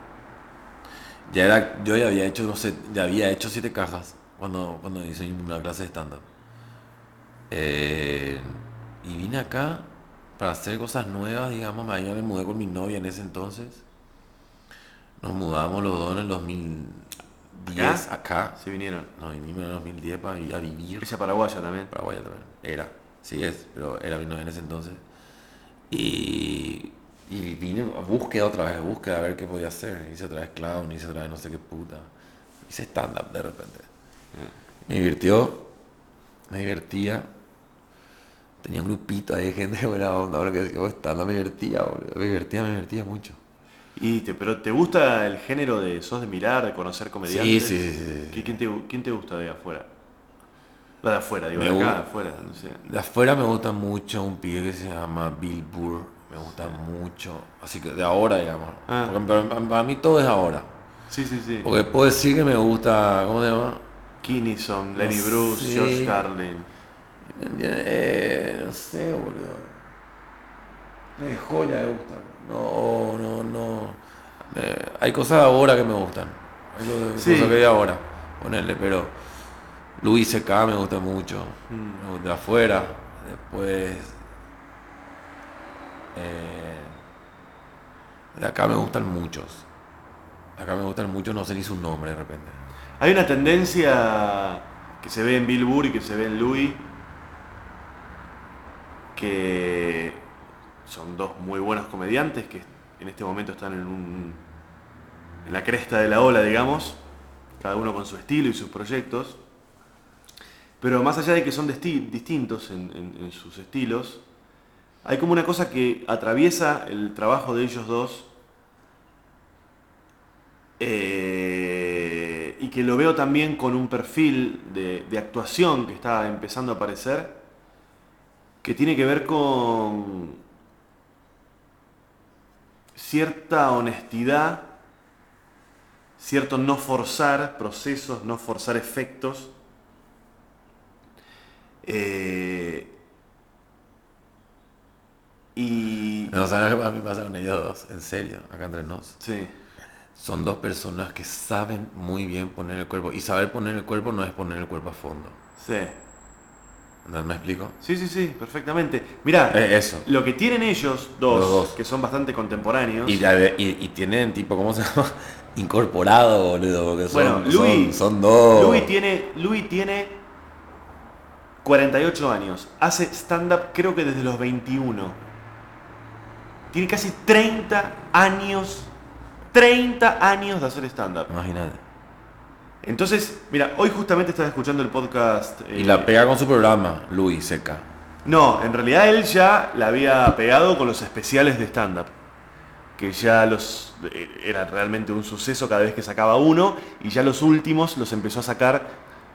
Ya era, yo ya había hecho, no sé, ya había hecho siete cajas cuando, cuando hice una clase de stand-up. Eh, y vine acá para hacer cosas nuevas, digamos, me me mudé con mi novia en ese entonces. Nos mudamos los dos en el 2010 ¿Acá? acá. Se vinieron. No, vinimos en el 2010 para ir a vivir. Ella paraguaya también. Paraguay también. Era. Sí es, pero era novia en ese entonces. Y, y vine a búsqueda otra vez, a búsqueda a ver qué podía hacer. Hice otra vez clown, hice otra vez no sé qué puta. Hice stand-up de repente. Me divirtió, me divertía. Tenía un grupito ahí de gente buena onda, ahora que stand-up me divertía, boludo. Me divertía, me divertía mucho. Y te, ¿Pero te gusta el género de sos de mirar, de conocer comediantes? Sí, sí, sí, sí. ¿Qui- ¿Quién te, quién te gusta de afuera? La de afuera, digo, Me de acá, gusta- de afuera, no sé. De afuera me gusta mucho un pibe que se llama Bill Burr. Me gusta mucho. Así que de ahora, digamos. Ah. Porque para, mí todo es ahora. Sí, sí, sí. Porque puedo decir que me gusta. ¿Cómo se llama? Kinnison, Lenny No Bruce, sé. George Carlin. Eh, no sé, boludo. De joya me gustan. No, no, no. Eh, hay cosas ahora que me gustan. Hay co- Sí. cosas que de ahora. Ponerle, pero. Luis C.K. me gusta mucho. Me gusta afuera. Después. eh, de acá me gustan muchos. De acá me gustan muchos, no sé ni su nombre de repente. Hay una tendencia que se ve en Bill y que se ve en Louis, que son dos muy buenos comediantes que en este momento están en la cresta de la ola, digamos, cada uno con su estilo y sus proyectos. Pero más allá de que son distintos en, sus estilos, hay como una cosa que atraviesa el trabajo de ellos dos eh, y que lo veo también con un perfil de actuación que está empezando a aparecer, que tiene que ver con cierta honestidad, cierto no forzar procesos, no forzar efectos. Eh, y No, ¿sabes qué a mí me pasa con ellos dos? En serio, acá entre nos. sí, Son dos personas que saben muy bien poner el cuerpo. Y saber poner el cuerpo no es poner el cuerpo a fondo. sí. ¿No me explico? Sí, sí, sí, perfectamente. Mirá, Eh, eso. lo que tienen ellos dos, que son bastante contemporáneos. Y, de- y- y tienen tipo, ¿cómo se llama? Incorporado, boludo. Porque son, bueno, son- Louis, son, dos. Louis tiene, Louis tiene 48 años. Hace stand-up creo que desde los 21. Tiene casi 30 años 30 años de hacer stand-up. Imagínate. Entonces, mira, hoy justamente estaba escuchando el podcast. Y eh, la pega con su programa, Luis Seca. No, en realidad él ya la había pegado con los especiales de stand-up. Que ya los. eh, Era realmente un suceso cada vez que sacaba uno. Y ya los últimos los empezó a sacar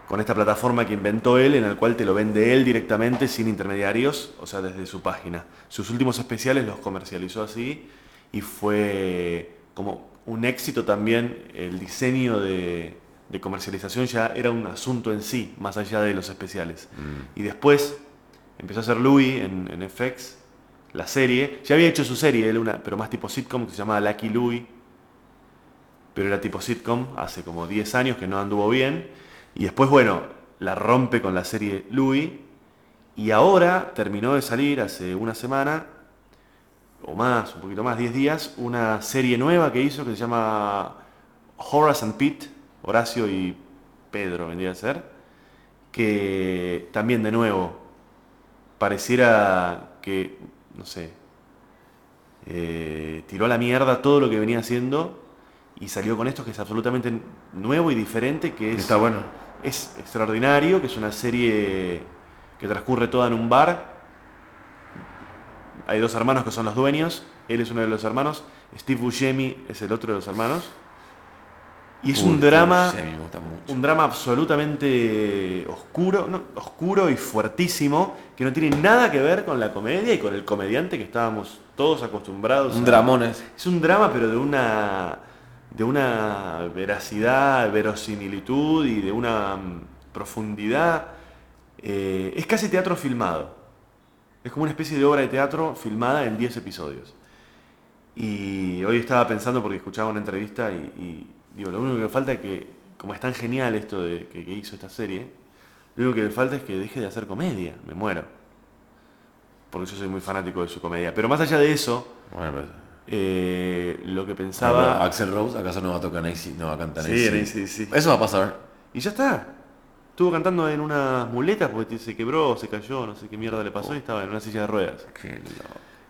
con esta plataforma que inventó él, en el cual te lo vende él directamente, sin intermediarios, o sea, desde su página. Sus últimos especiales los comercializó así. Y fue como un éxito también. El diseño de, de comercialización ya era un asunto en sí, más allá de los especiales. Y después empezó a hacer Louis en, en FX, la serie. Ya había hecho su serie, él una, pero más tipo sitcom, que se llamaba Lucky Louis. Pero era tipo sitcom, hace como 10 años que no anduvo bien. Y después, bueno, la rompe con la serie Louis. Y ahora terminó de salir hace una semana, o más, un poquito más, 10 días, una serie nueva que hizo que se llama Horace and Pete, Horacio y Pedro vendría a ser, que también de nuevo pareciera que, no sé, eh, tiró a la mierda todo lo que venía haciendo y salió con esto que es absolutamente nuevo y diferente, que es, Está bueno. Es extraordinario, que es una serie que transcurre toda en un bar. Hay dos hermanos que son los dueños, él es uno de los hermanos, Steve Buscemi es el otro de los hermanos. Y es Uy, un drama, un drama absolutamente oscuro, no, oscuro y fuertísimo, que no tiene nada que ver con la comedia y con el comediante que estábamos todos acostumbrados. Un a- dramón es. Es un drama, pero de una de una veracidad, verosimilitud y de una mm, profundidad. eh, es casi teatro filmado. Es como una especie de obra de teatro filmada en 10 episodios. Y hoy estaba pensando porque escuchaba una entrevista y, digo, lo único que falta es que, como es tan genial esto de que, hizo esta serie, lo único que le falta es que deje de hacer comedia, me muero. Porque yo soy muy fanático de su comedia. Pero más allá de eso, pues. Eh, lo que Pero pensaba... Axel Rose, ¿acaso no va a tocar AC? No va a cantar Sí, en AC/DC. Eso va a pasar. Y ya está. Estuvo cantando en unas muletas porque se quebró, se cayó, no sé qué mierda le pasó y estaba en una silla de ruedas. Qué.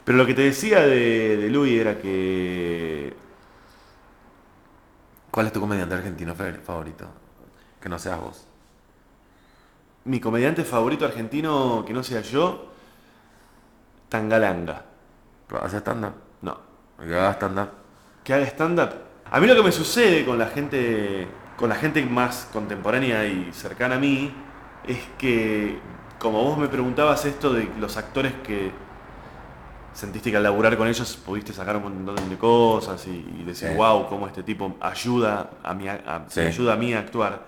Pero lo que te decía de, de Louis era que ¿Cuál es tu comediante argentino fa- favorito? Que no seas vos. mi comediante favorito argentino, que no sea yo, Tangalanga. ¿Haces stand-up? ¿Que hagas stand-up? Que haga stand-up. A mí lo que me sucede con la gente, con la gente más contemporánea y cercana a mí, es que, como vos me preguntabas esto de los actores que sentiste que al laburar con ellos pudiste sacar un montón de cosas y, y decir, Sí. wow, cómo este tipo ayuda a, mí, a- a- Sí. me ayuda a mí a actuar.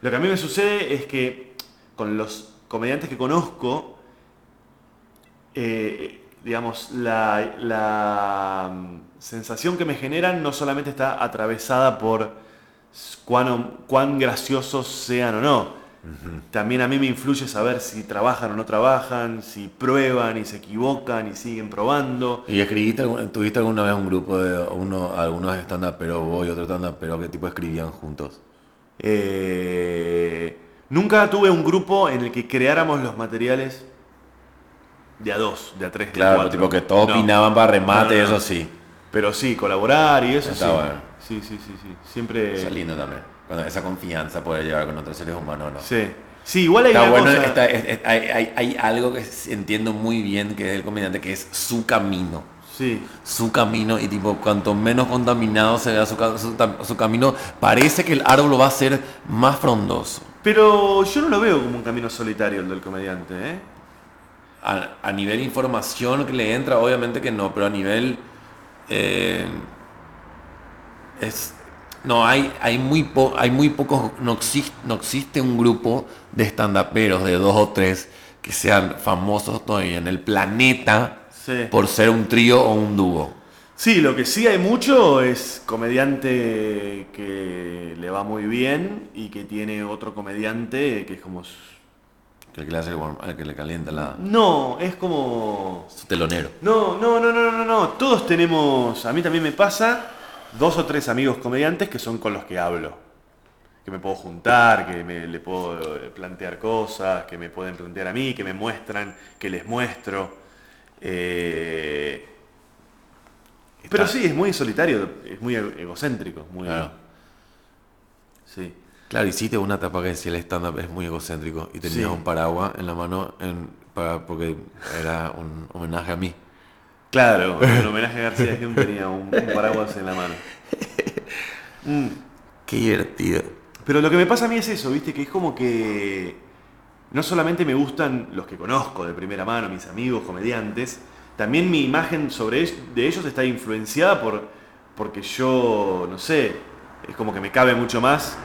Lo que a mí me sucede es que con los comediantes que conozco, eh, digamos, la, la, mm, sensación que me generan no solamente está atravesada por cuán, cuán graciosos sean o no. También a mí me influye saber si trabajan o no trabajan, si prueban y se equivocan y siguen probando. ¿Y escribiste, tuviste alguna vez un grupo de uno, algunos stand-up pero vos y otro stand-up pero qué tipo escribían juntos? Eh, nunca tuve un grupo en el que creáramos los materiales de a dos, de a tres, de a Claro, cuatro. tipo que todos No. opinaban para remate, No, eso sí. Pero sí, colaborar y eso Está sí. bueno. Sí, sí, sí, sí. Siempre. Eso es lindo también. Cuando esa confianza poder llevar con otros seres humanos, ¿no? Sí. Sí, igual hay Está una bueno, cosa. está- es- es- hay, hay- hay algo que entiendo muy bien que es el comediante, que es su camino. Sí. Su camino y tipo, cuanto menos contaminado se vea su, su su camino, parece que el árbol va a ser más frondoso. Pero yo no lo veo como un camino solitario el del comediante, ¿eh? A, a nivel información que le entra, obviamente que no, pero a nivel... eh, es, no, hay, hay, muy po- hay muy pocos, no existe, no existe un grupo de estandaperos de dos o tres que sean famosos todavía en el planeta Sí. por ser un trío o un dúo. Sí, lo que sí hay mucho es comediante que le va muy bien y que tiene otro comediante que es como... Que el que le, hace el warm- el que le calienta la, No, es como... su telonero. No, no, no, no, no, no. Todos tenemos, a mí también me pasa, dos o tres amigos comediantes que son con los que hablo. Que me puedo juntar, que me, le puedo eh, plantear cosas, que me pueden plantear a mí, que me muestran, que les muestro. Eh, Pero sí, es muy solitario, es muy egocéntrico. Muy, Claro. Sí. Claro, hiciste una etapa que decía el stand-up es muy egocéntrico y tenías Sí. un paraguas en la mano en- para, porque era un homenaje a mí. Claro, en homenaje a García Hume tenía un, un paraguas en la mano. Mm. Qué divertido. Pero lo que me pasa a mí es eso, ¿viste? Que es como que no solamente me gustan los que conozco de primera mano, mis amigos, comediantes, también mi imagen sobre de ellos está influenciada por porque yo, no sé, es como que me cabe mucho más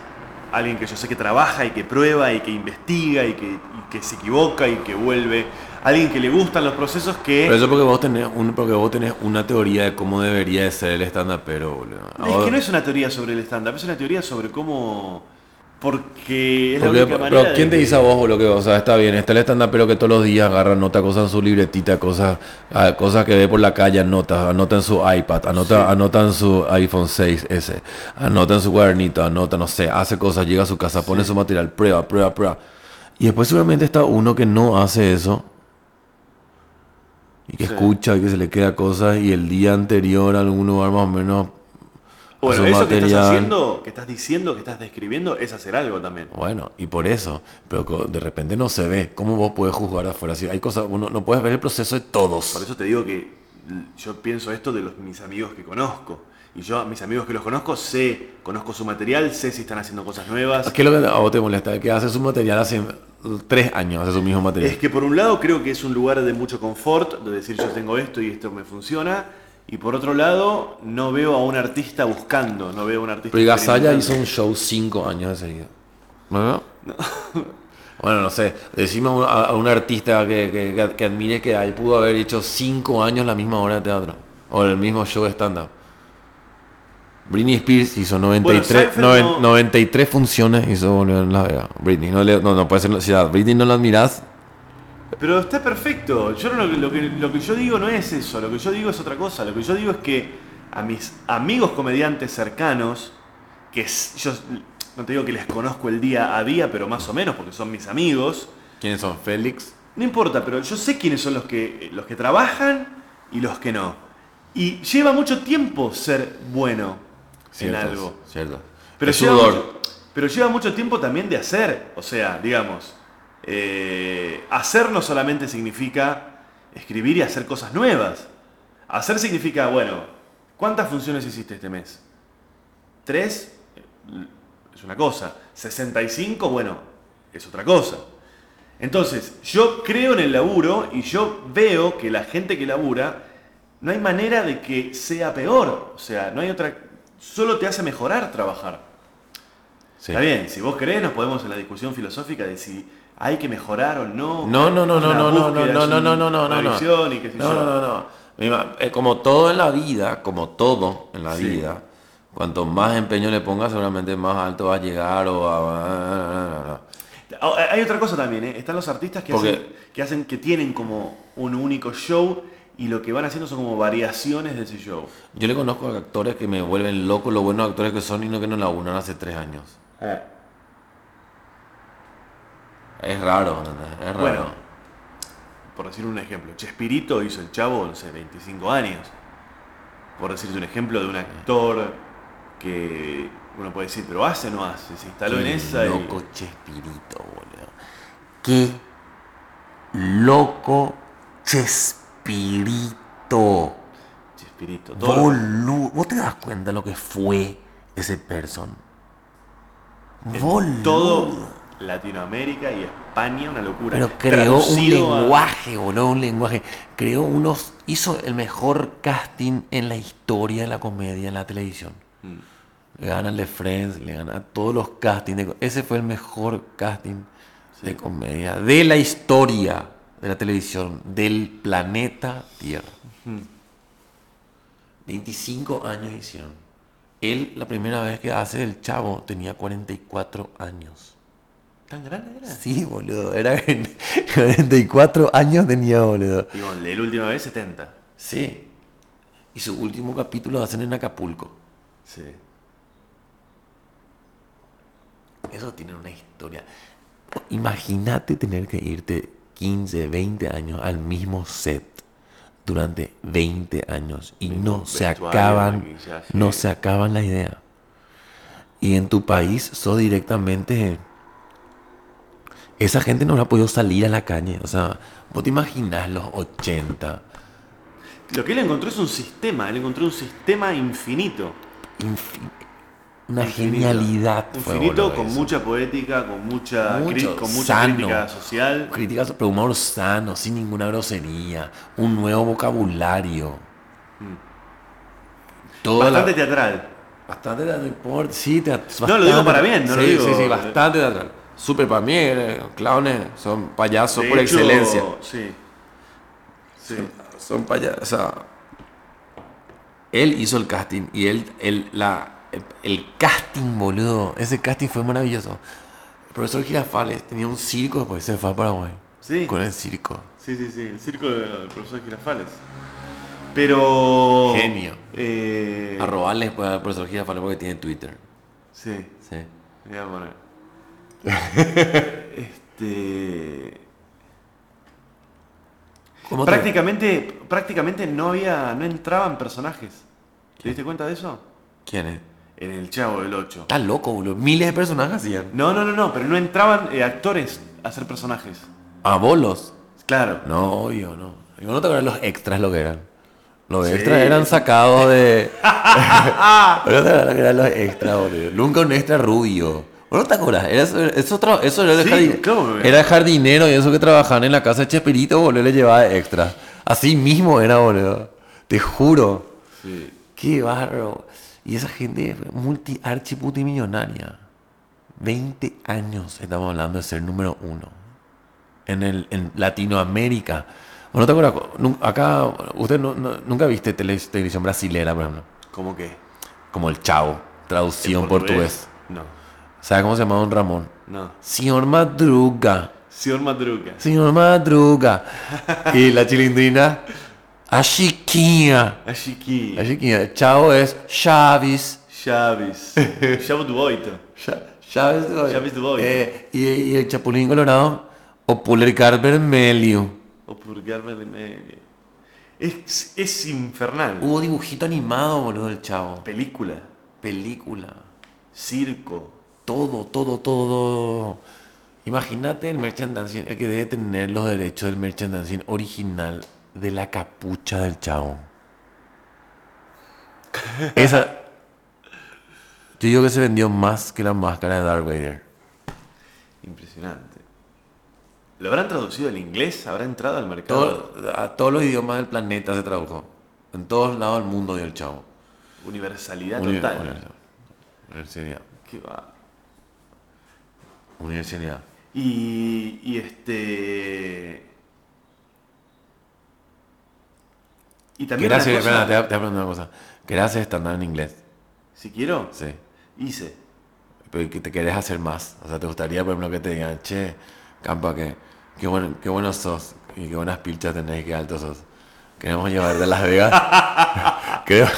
alguien que yo sé que trabaja y que prueba y que investiga y que, y que se equivoca y que vuelve, alguien que le gustan los procesos que... Pero eso porque vos tenés, un, porque vos tenés una teoría de cómo debería de ser el stand-up, pero boludo. Es que no es una teoría sobre el stand-up, es una teoría sobre cómo... Porque es la Porque- única manera pero ¿quién te que- dice a vos o lo que o sea, está bien, está el stand pero que todos los días agarra, anota cosas en su libretita, cosas, ah, cosas que ve por la calle, anota, anota en su iPad, anota, anota en su iPhone 6S, anota en su cuadernito, anota, no sé, hace cosas, llega a su casa, pone su material, prueba, prueba, prueba. Y después seguramente está uno que no hace eso. Y que Sí. escucha y que se le queda cosas y el día anterior algún lugar más o menos Bueno, su eso que estás material. haciendo, que estás diciendo, que estás describiendo, es hacer algo también. Bueno, y por eso, pero de repente no se ve. ¿Cómo vos puedes juzgar afuera? Si hay cosas, uno no puedes ver el proceso de todos. Por eso te digo que yo pienso esto de los, mis amigos que conozco. Y yo a mis amigos que los conozco, sé, conozco su material, sé si están haciendo cosas nuevas. ¿Qué es lo que a vos te molesta? Que hace su material hace tres años, hace su mismo material. Es que por un lado creo que es un lugar de mucho confort, de decir yo tengo esto y esto me funciona. Y por otro lado, no veo a un artista buscando, no veo a un artista. Pero Gasalla hizo un show cinco años de seguido. ¿No? Bueno, no sé. Decimos a un, a un artista que, que, admire que él pudo haber hecho cinco años la misma obra de teatro. O el mismo show stand-up. Britney Spears hizo 93, Seinfeld noven- no- 93 funciones hizo volver en la Vega. Britney, no, le- no, no puede ser. Si a Britney no la admirás, Pero está perfecto. Yo no- lo, que, lo que yo digo no es eso, lo que yo digo es otra cosa. Lo que yo digo es que a mis amigos comediantes cercanos, que yo no te digo que les conozco el día a día, pero más o menos, porque son mis amigos, ¿quiénes son? Félix. no importa, pero yo sé quiénes son los que, los que trabajan y los que no. Y lleva mucho tiempo ser bueno en algo. Cierto. Pero lleva, sudor. mucho, pero lleva mucho tiempo también de hacer. O sea, digamos, eh, hacer no solamente significa escribir y hacer cosas nuevas. Hacer significa, bueno, ¿cuántas funciones hiciste este mes? ¿Tres? Es una cosa. ¿65? Bueno, es otra cosa. Entonces, yo creo en el laburo y yo veo que la gente que labura, no hay manera de que sea peor. O sea, no hay otra... Solo te hace mejorar trabajar. Sí. Está bien, si vos querés nos podemos en la discusión filosófica de si hay que mejorar o no. No, no, no, no, no, no, no, no, no, no, no, no, no, no. No, no, no, no. Eh, como todo en la vida, como todo en la Sí. vida, cuanto más empeño le pongas, seguramente más alto va a llegar o Ah, Hay otra cosa también, ¿eh? están los artistas que Porque- hacen, que hacen, que tienen como un único show y lo que van haciendo son como variaciones de ese show. Yo le conozco a actores que me vuelven locos los buenos actores que son y no que no laburan hace tres años. Es raro. Es raro. Bueno, por decir un ejemplo, Chespirito hizo el chavo, sé, 25 años. Por decirte un ejemplo de un actor que uno puede decir, pero hace o no hace, se instaló en esa y... Loco Chespirito, boludo. Qué loco Chespirito. Chespirito, todo lo- Boludo. ¿Vos te das cuenta lo que fue ese person? Boludo. todo Latinoamérica y España, una locura. Pero creó un Traducido a- lenguaje, boludo, un lenguaje. Creó unos. Hizo el mejor casting en la historia de la comedia en la televisión. Mm. Le gana de Friends, le gana todos los castings. de ese fue el mejor casting de comedia de la historia de la televisión, del planeta Tierra. 25 años hicieron. Él, la primera vez que hace el chavo, tenía 44 años. ¿Tan grande era? Sí, boludo. Era 44 años tenía, boludo. Digo, de la última vez 70. Sí. Y su último capítulo lo hacen en Acapulco. Sí. Eso tiene una historia. Imagínate tener que irte 15, 20 años al mismo set durante 20 años y no se acaban, no se acaban la idea. Y en tu país sos directamente... Esa gente no ha podido salir a la calle. O sea, vos te imaginas los 80. Lo que él encontró es un sistema, él encontró un sistema infinito. infi- una Infinito. genialidad. Infinito, con eso. mucha poética, con mucha, Mucho, con mucha sano. crítica social. Críticas, pero humor sano, sin ninguna grosería. Un nuevo vocabulario. La- Bastante teatral. Bastante teatral. Sí, No, lo digo para bien, no lo digo- Sí, sí, bastante teatral. Súper para mí, eh, clownes son payasos De por hecho, excelencia. Sí. Sí. Son payasos. O sea, él hizo el casting y él, él la, el, el casting, boludo. Ese casting fue maravilloso. El profesor Girafales tenía un circo después se fue a Paraguay. Sí. Con el circo. Sí, sí, sí, el circo del profesor Girafales. Pero. Genio. Eh, A robarle después al profesor Girafales porque tiene Twitter. Sí, Sí. voy a poner. este. ¿Cómo te- Prácticamente, prácticamente no había, no entraban personajes. ¿Te diste cuenta de eso? ¿Quién es? En el Chavo del 8. Está loco, boludo. Miles de personajes hacían. No, no, no, no, pero no entraban eh, actores a ser personajes. ¿A bolos? Claro. No, obvio, no. Yo no te acuerdas los extras lo que eran. Los Sí. extras eran sacados de. Pero no te acuerdas que eran los extras, boludo. Nunca un extra rubio. ¿Vos no te acuerdas? Era, eso, era, Sí, claro era jardinero y eso que trabajaban en la casa de Chespirito, boludo, le llevaba extra. Así mismo era, boludo. Te juro. Sí. Qué barro. Y esa gente multi archi multimillonaria. 20 años estamos hablando de ser número uno. En, el, en Latinoamérica. ¿O no te acuerdas? Acá, usted no- no- nunca viste tele- televisión brasilera, por ejemplo. ¿Cómo qué? Como el Chavo, traducido en portugués. No, ¿Sabe cómo se llamaba Don Ramón? no. Señor Madruga. Señor Madruga. Señor Madruga. y la chilindrina, a Chiquinha. A Chiquinha. A Chiquinha. Chavo es Chaves. Chaves. Chavo do Oito. Cha- Chaves de Chaves de Boy. Eh, y, y el Chapulín Colorado, o Pulgar Vermelho. O purgarme de medio. Es, es infernal. Hubo dibujito animado, boludo, del Chavo. Película. Película. Circo. Todo, todo, todo. Imagínate el merchandising, el que debe tener los derechos del merchandising original de la capucha del Chavo. Esa. Yo digo que se vendió más que la máscara de Darth Vader. Impresionante. ¿Lo habrán traducido al inglés? ¿Habrá entrado al mercado? Todo- a todos los idiomas del planeta se tradujo. En todos lados del mundo dio el chavo. Universalidad Uni- total. Qué va. Universidad. Y, y este. Y también. ¿Querés una hacer, cosa- espera, te te voy a preguntar una cosa. ¿Querés hacer estándar en inglés? Si quiero, Sí. hice. Pero que te querés hacer más. O sea, te gustaría, por ejemplo, que te digan, che, Campa, que, qué, bueno, qué bueno sos y qué buenas pilchas tenés y qué alto sos. Queremos llevarte a Las Vegas. queremos,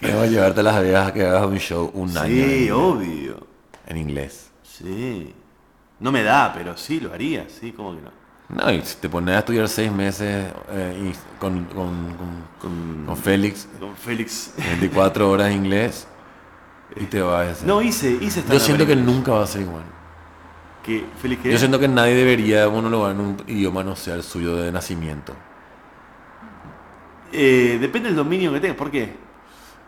queremos llevarte a Las Vegas a que hagas un show un año Sí, obvio. en inglés. Sí. No me da, pero sí lo haría, sí, ¿cómo que no? No, y si te pones a estudiar seis meses eh, y con, con, con, Con, Félix, con Félix. 24 horas de inglés, y te vas a hacer. No, hice, hice esta Yo siento que nunca va a ser igual. Que Félix, ¿qué? Yo siento que nadie debería monologar en un idioma no sea el suyo de nacimiento. Eh, depende del dominio que tengas. ¿Por qué?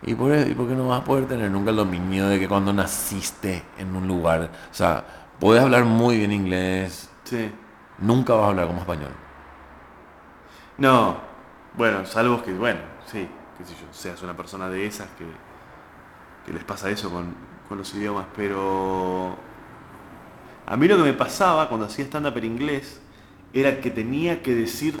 ¿Y por, y por qué no vas a poder tener nunca el dominio de que cuando naciste en un lugar, o sea, puedes hablar muy bien inglés, Sí. nunca vas a hablar como español. No. Bueno, salvo que, bueno, sí, qué sé yo, seas una persona de esas que, que les pasa eso con, con los idiomas, pero a mí lo que me pasaba cuando hacía stand-up en inglés era que tenía que decir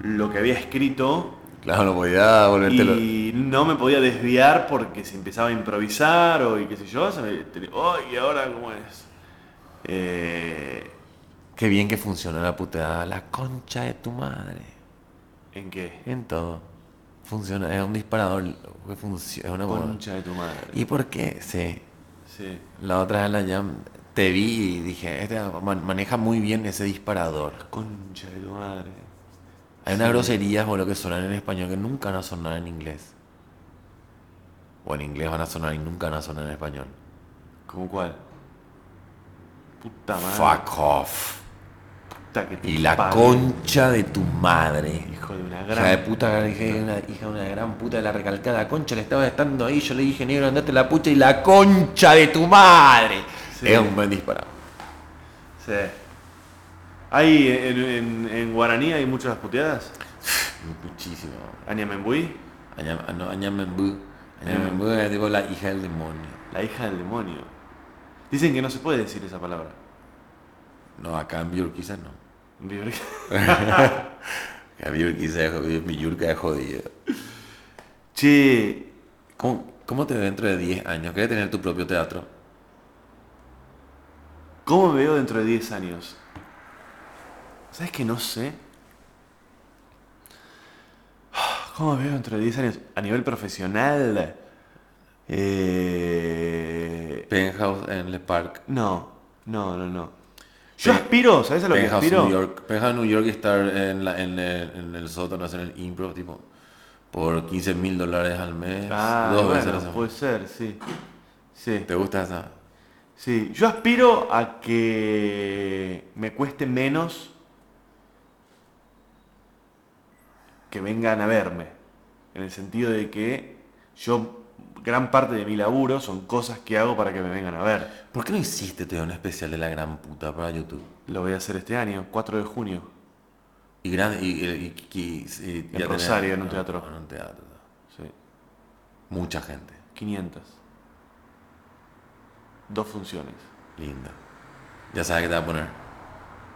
lo que había escrito Claro, no podía volvértelo. y no me podía desviar porque se empezaba a improvisar o y qué sé yo, se me, oh, y ahora cómo es. Eh, Qué bien que funciona la puteada, la concha de tu madre. ¿En qué? En todo. Funciona, es un disparador. Es una. Concha de tu madre. ¿Y por qué? Sí. Sí. La otra vez la llam te vi y dije, este man- maneja muy bien ese disparador. Concha de tu madre. Hay unas groserías, boludo, que suenan en español que nunca van a sonar en inglés. O en inglés van a sonar y nunca van a sonar en español. ¿Cómo cuál? Puta madre. Fuck off. Puta que te Y la concha de tu madre. Hijo de una Hija de gran. puta, hija de una, hija de una gran puta de la recalcada concha, le estaba estando ahí, yo le dije, negro, andate la pucha y la concha de tu madre. Sí. Es un buen disparado. Sí. Hay en, en, en guaraní hay muchas puteadas. Muchísimo. Añamembui, Añam- ah, no, Añamembú. Añamembú es tipo la hija del demonio. la hija del demonio. Dicen que no se puede decir esa palabra. No, acá en Björk quizás no. Acá en Björk quizás es jodido, mi Yurka es jodido. Che, ¿Cómo, ¿Cómo te ves dentro de 10 años? ¿Quieres tener tu propio teatro? ¿cómo me veo dentro de 10 años? ¿Sabes que no sé? ¿Cómo me veo dentro de 10 años? A nivel profesional. Eh... Penthouse en Le Parc. No, no, no, no. Yo aspiro, ¿sabes a lo que Penthouse aspiro? New York. Penthouse New York y estar en, la- en el, en el sótano, hacer el improv, tipo, por 15 mil dólares al mes. Ah, dos bueno, veces puede ser, sí. Sí. ¿Te gusta esa? Sí, yo aspiro a que me cueste menos que vengan a verme. En el sentido de que yo, gran parte de mi laburo son cosas que hago para que me vengan a ver. ¿Por qué no hiciste todavía un especial de la gran puta para YouTube? Lo voy a hacer este año, 4 de junio. Y grande, y, y, y- En Rosario, en un teatro. En un teatro. Sí, Mucha gente. 500. Dos funciones. Linda. Ya sabes qué te va a poner.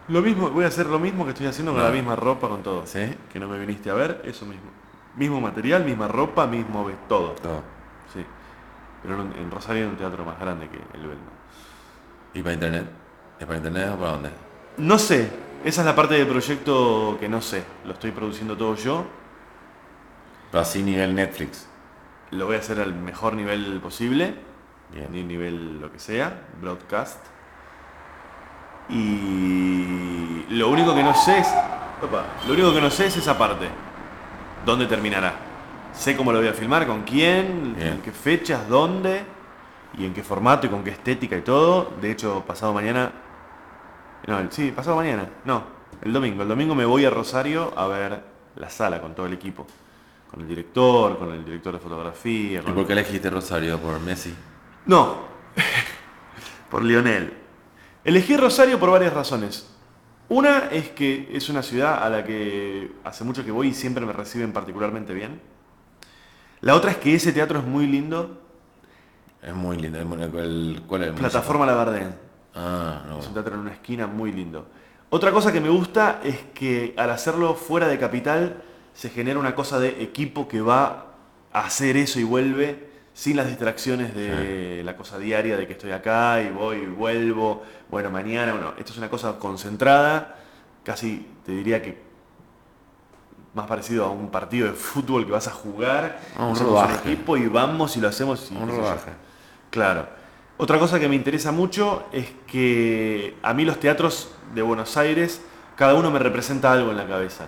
Lo mismo, voy a hacer lo mismo que estoy haciendo con la misma ropa, con todo. ¿Sí? Que no me viniste a ver, eso mismo. Mismo material, misma ropa, mismo todo. Todo. Sí. Pero en, Rosario hay un teatro más grande que el Belma. ¿Y para internet? ¿Es para internet o para dónde? No sé, esa es la parte del proyecto que no sé. Lo estoy produciendo todo yo. Pero así nivel Netflix. Lo voy a hacer al mejor nivel posible. Bien. Ni nivel lo que sea, broadcast. Y lo único que no sé es. opa, lo único que no sé es esa parte. ¿Dónde terminará? Sé cómo lo voy a filmar, con quién, Bien. en qué fechas, dónde, y en qué formato y con qué estética y todo. De hecho, pasado mañana. No, el- sí, pasado mañana. No, el domingo. El domingo me voy a Rosario a ver la sala con todo el equipo. Con el director, con el director de fotografía. ¿Y con- por qué elegiste Rosario por Messi? no, por Lionel. Elegí Rosario por varias razones. Una es que es una ciudad a la que hace mucho que voy y siempre me reciben particularmente bien. La otra es que ese teatro es muy lindo. Es muy lindo. es muy- el- ¿Cuál es el Plataforma La municipio? Ah, no. Es un teatro en una esquina muy lindo. Otra cosa que me gusta es que al hacerlo fuera de capital se genera una cosa de equipo que va a hacer eso y vuelve sin las distracciones de la cosa diaria de que estoy acá y voy y vuelvo, bueno, mañana, bueno, esto es una cosa concentrada, casi te diría que más parecido a un partido de fútbol que vas a jugar, A un rodaje. equipo y vamos y lo hacemos y Un rodaje. Claro. Otra cosa que me interesa mucho es que a mí los teatros de Buenos Aires, cada uno me representa algo en la cabeza.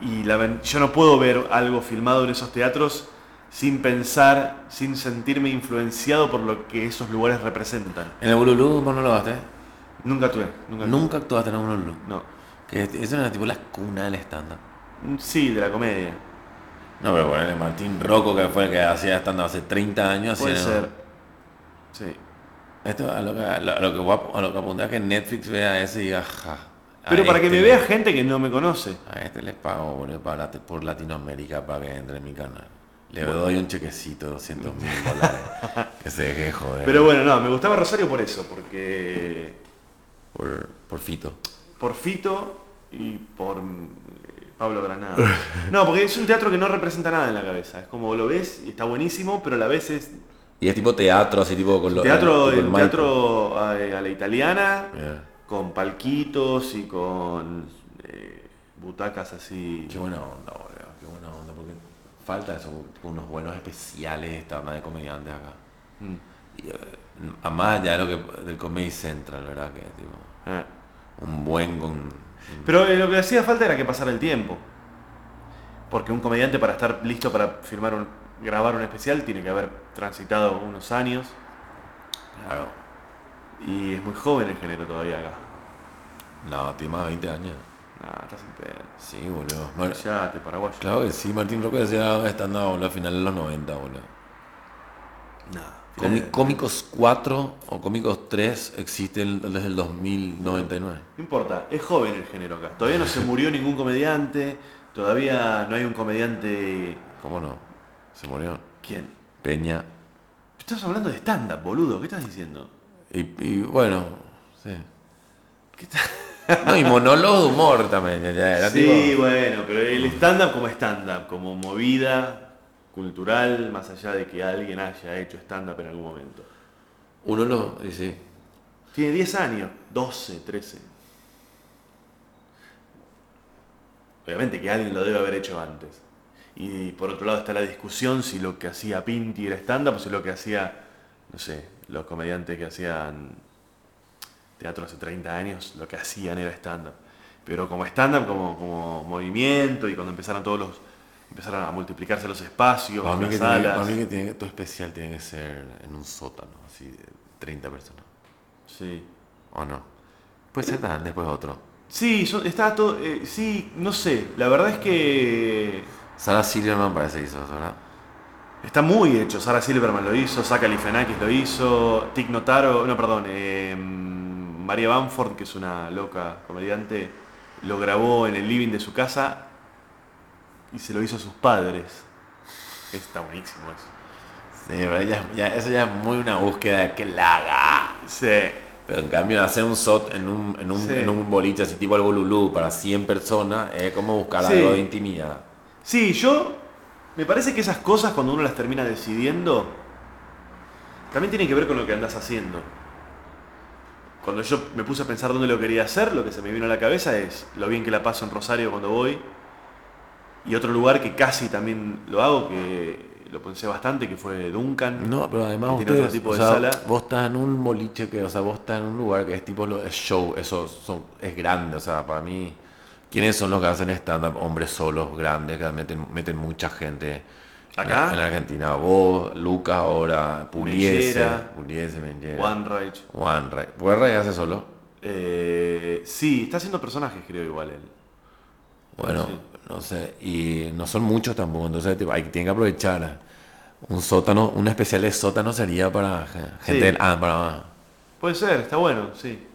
Y la yo no puedo ver algo filmado en esos teatros sin pensar, sin sentirme influenciado por lo que esos lugares representan. ¿En el Bululú vos no lo haste? Nunca tuve, nunca. Nunca actuaste en el Bululú. No. Que es- eso era tipo la cuna del stand-up. Mm, Sí, de la comedia. No, pero bueno, el Martín Rocco, que fue el que hacía stand-up hace 30 años. Puede ser. Sí. Esto a lo que, a lo, que, voy a- a lo que apunta es que Netflix vea ese y diga, ja. Pero para que este me le- vea gente que no me conoce. A este les pago boludo, para, por Latinoamérica para que entre en mi canal. Le doy un chequecito de 200 mil dólares. que se deje de joder. Pero bueno, no, me gustaba Rosario por eso, porque Por, por Fito. Por Fito y por eh, Pablo Granada. No, porque es un teatro que no representa nada en la cabeza. Es como lo ves y está buenísimo, pero a la vez es Y es tipo teatro, así tipo con los. teatro, tipo el teatro a, a la italiana, Yeah. con palquitos y con eh, butacas así. Qué buena onda, boludo. Qué buena onda. Porque falta eso, tipo unos buenos especiales esta onda de comediantes acá. Mm. Y, eh, a más allá de lo que del Comedy Central, ¿verdad? Que tipo, Ah. Un buen con Pero eh, lo que hacía falta era que pasara el tiempo. Porque un comediante para estar listo para filmar un, grabar un especial tiene que haber transitado unos años. Claro. Y es muy joven el género todavía acá. No, tiene más de 20 años. Nah, estás en pedo. Sí, boludo. Bueno, Ya, te paraguayo. claro que sí, Martín Roque decía estando boludo, a finales de los 90, boludo. Nah, Comi- finales- Cómicos 4 o Cómicos 3 existen desde el 2099. No importa, es joven el género acá. Todavía no se murió ningún comediante. Todavía no hay un comediante. ¿Cómo no? Se murió. ¿Quién? Peña. Estás hablando de stand-up, boludo. ¿Qué estás diciendo? Y, y bueno, sí. ¿Qué No, y monólogos de humor también. ya, Sí, tipo- bueno, pero el stand-up como stand-up, como movida cultural, más allá de que alguien haya hecho stand-up en algún momento. Uno lo. Y sí. Tiene 10 años, 12, 13. Obviamente que alguien lo debe haber hecho antes. Y por otro lado está la discusión si lo que hacía Pinti era stand-up o si lo que hacía, no sé, los comediantes que hacían teatro hace 30 años, lo que hacían era stand-up. Pero como stand-up, como, como movimiento y cuando empezaron todos los... Empezaron a multiplicarse los espacios, Para mí, las que tiene, salas. para mí que tiene, tu especial tiene que ser en un sótano, así de 30 personas. Sí. ¿O no? Puede ser tan, después otro. Sí, son- está todo... eh, sí, no sé. La verdad es que... Sara Silverman parece que hizo eso, ¿verdad? Está muy hecho. Sara Silverman lo hizo, Saka Lifenakis lo hizo, Tig Notaro, no, perdón, eh, María Bamford, que es una loca comediante, lo grabó en el living de su casa y se lo hizo a sus padres. Está buenísimo eso. Sí, pero ya, ya- eso ya es muy una búsqueda de que la haga. Sí. Pero en cambio, hacer un SOT en un, en un, Sí. en un boliche así tipo el Bolulú para 100 personas es como buscar Sí. algo de intimidad. Sí, yo. Me parece que esas cosas, cuando uno las termina decidiendo, también tienen que ver con lo que andas haciendo. Cuando yo me puse a pensar dónde lo quería hacer, lo que se me vino a la cabeza es lo bien que la paso en Rosario cuando voy. Y otro lugar que casi también lo hago, que lo pensé bastante, que fue Duncan. No, pero además que tiene ustedes, otro tipo o de sea, sala. vos estás en un boliche que, o sea, vos estás en un lugar que es tipo lo, es show, eso son- es grande, o sea, para mí, ¿quiénes son los que hacen stand-up? Hombres solos, grandes, que meten, meten mucha gente. ¿Acá? En, en Argentina, vos, Lucas ahora, Puliese, Mellera. Puliese, Mellera. One Rage. One Ray. ¿One Ray hace solo? Eh, sí, está haciendo personajes, creo, igual él. Bueno, Sí. no sé, y no son muchos tampoco, entonces tipo, hay, tienen que aprovechar. Un sótano, un especial de sótano sería para ge- gente, Sí. del- ah, para, Puede ser, está bueno, sí.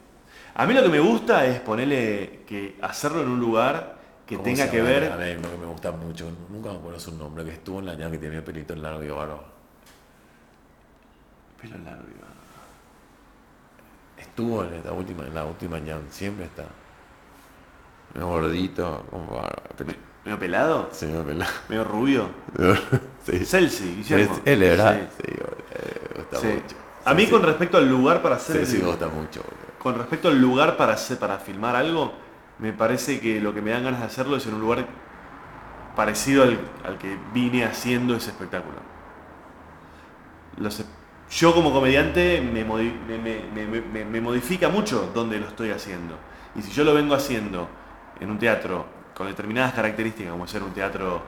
A mí lo que me gusta es ponerle que hacerlo en un lugar que ¿cómo tenga que ver. A ver, uno que me gusta mucho, nunca me acuerdo su nombre, que estuvo en la llave que tenía pelito largo y barro. Pelo largo, Iván. Estuvo en la última, en la última jam, siempre está. Medio gordito, peli- ¿Medio pelado? Sí, me pelado. ¿Medio rubio? sí. Celsi, Guillermo. Es- Él, ¿verdad? Sí. Sí, me gusta Sí. mucho. A mí con respecto al lugar para hacer Sí, sí, el- me gusta mucho. boludo. con respecto al lugar para hacer para filmar algo, me parece que lo que me dan ganas de hacerlo es en un lugar parecido al, al que vine haciendo ese espectáculo. Lo sé- yo como comediante me- me- me- me modifica mucho donde lo estoy haciendo. Y si yo lo vengo haciendo en un teatro con determinadas características, como ser un teatro,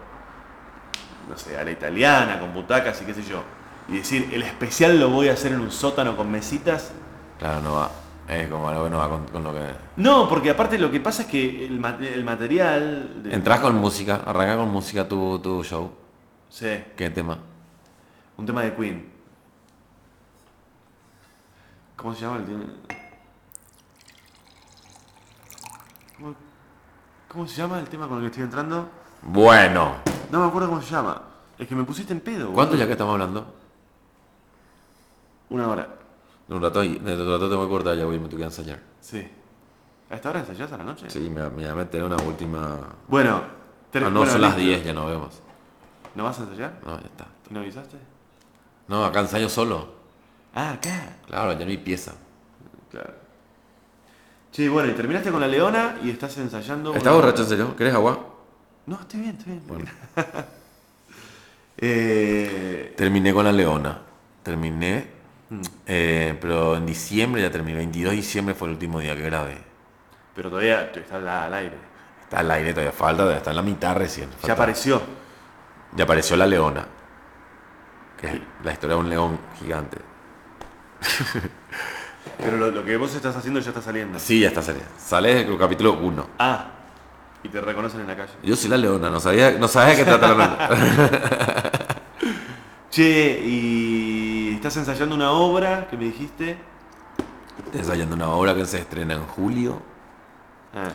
no sé, a la italiana, con butacas y qué sé yo, y decir, el especial lo voy a hacer en un sótano con mesitas, Claro, no va. Es como algo que no va con, con lo que. No, porque aparte lo que pasa es que el, el material... de- Entras con música, arranca con música tu, tu show. Sí, ¿Qué tema? un tema de Queen. ¿Cómo se llama el tema? Cómo se llama el tema con el que estoy entrando? Bueno. No me acuerdo cómo se llama. Es que me pusiste en pedo. boludo. ¿Cuánto ya que estamos hablando? Una hora. De un rato, de un rato tengo que cortar ya, voy, me tengo que ensayar. Sí. ¿A esta hora ensayás a la noche? Sí, me, me voy a meter una última. Bueno. ter- Ah, no, bueno, son las listo. 10, ya nos vemos. ¿No vas a ensayar? No, ya está. ¿Y no avisaste? No, acá ensayo solo. Ah, acá. Claro, ya no hay pieza. Claro. Sí, bueno, y terminaste con la leona y estás ensayando. ¿Estás borracho en serio? ¿Querés agua? No, estoy bien, estoy bien. Bueno. Eh, Terminé con la leona. Terminé. Mm. eh, pero en diciembre ya terminé. 22 de diciembre fue el último día que grabé. Pero todavía está al, aire. Está al aire, todavía falta, está en la mitad recién. Ya apareció. Ya apareció la leona. Que es la historia de un león gigante. Pero lo, lo que vos estás haciendo ya está saliendo. Sí, ya está saliendo. Sale el capítulo 1. Ah, y te reconocen en la calle. Yo soy la leona, no sabía, no sabía de qué trata la leona. Che, y estás ensayando una obra que me dijiste. Estoy ensayando una obra que se estrena en julio. Ah,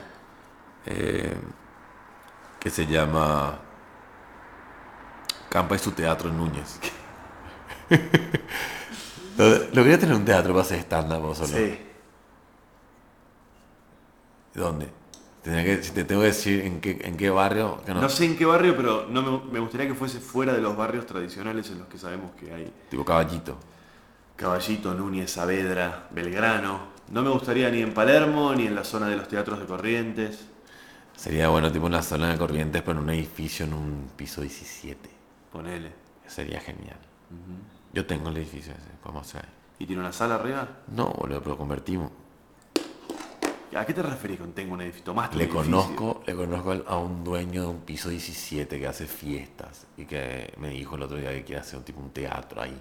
eh, que se llama Campa y su teatro en Núñez. lo, lo quería tener un teatro para hacer stand-up vos solo. sí. ¿Dónde? Tenía que, si te tengo que decir en qué, en qué barrio. Que no, No sé en qué barrio, pero no me, me gustaría que fuese fuera de los barrios tradicionales en los que sabemos que hay Tipo caballito. Caballito, Núñez, Saavedra, Belgrano. No me gustaría ni en Palermo ni en la zona de los teatros de Corrientes. Sería bueno, tipo una zona de corrientes, pero en un edificio en un piso 17. Ponele. Sería genial. Yo tengo el edificio ese, podemos hacer. ¿Y tiene una sala arriba? No, boludo, pero convertimos. ¿A qué te referís con tengo un edificio? Un Le conozco, le conozco a un dueño de un piso 17 que hace fiestas y que me dijo el otro día que quiere hacer un tipo un teatro ahí.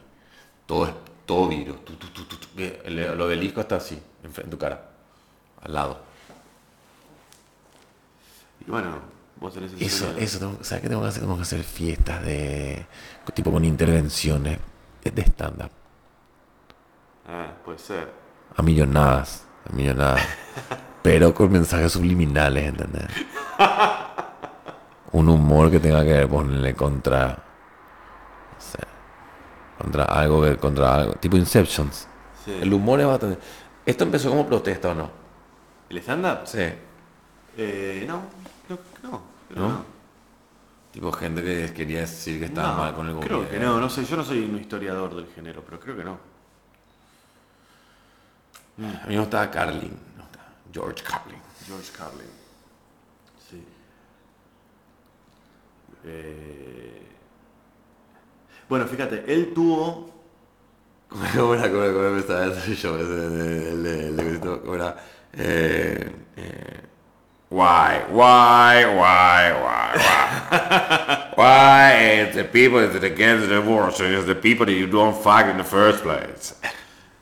Todo es todo vidrio. tu, tu, El, el obelisco está así, en, tu cara, al lado. Y bueno, vos tenés ese Eso, eso, tengo- ¿sabes qué tengo que hacer? Tengo que hacer fiestas de tipo con intervenciones de, de stand-up. Ah, puede ser. A millonadas, a millonadas. pero con mensajes subliminales, ¿entendés? Un humor que tenga que ver ponerle contra. no sé, contra algo que. contra algo. Tipo Inceptions. Sí. El humor es bastante. ¿Esto empezó como protesta o no? ¿El stand-up? Sí. Eh, no, no. no. Tipo gente que quería decir que estaba No, mal con el gobierno. Creo que no, no sé, yo no soy un historiador del género, pero creo que no. A mí no estaba Carlin. No estaba George Carlin. George Carlin. Sí. Eh, Bueno, fíjate, él tuvo. ¿Cómo era? ¿Cómo era? ¿Cómo empezaba ese show? Ese de, de, de, de- de- ¿Cómo era? Eh, eh, why, why, why, why, why? why it's the people that against the abortion is the people that you don't fuck in the first place.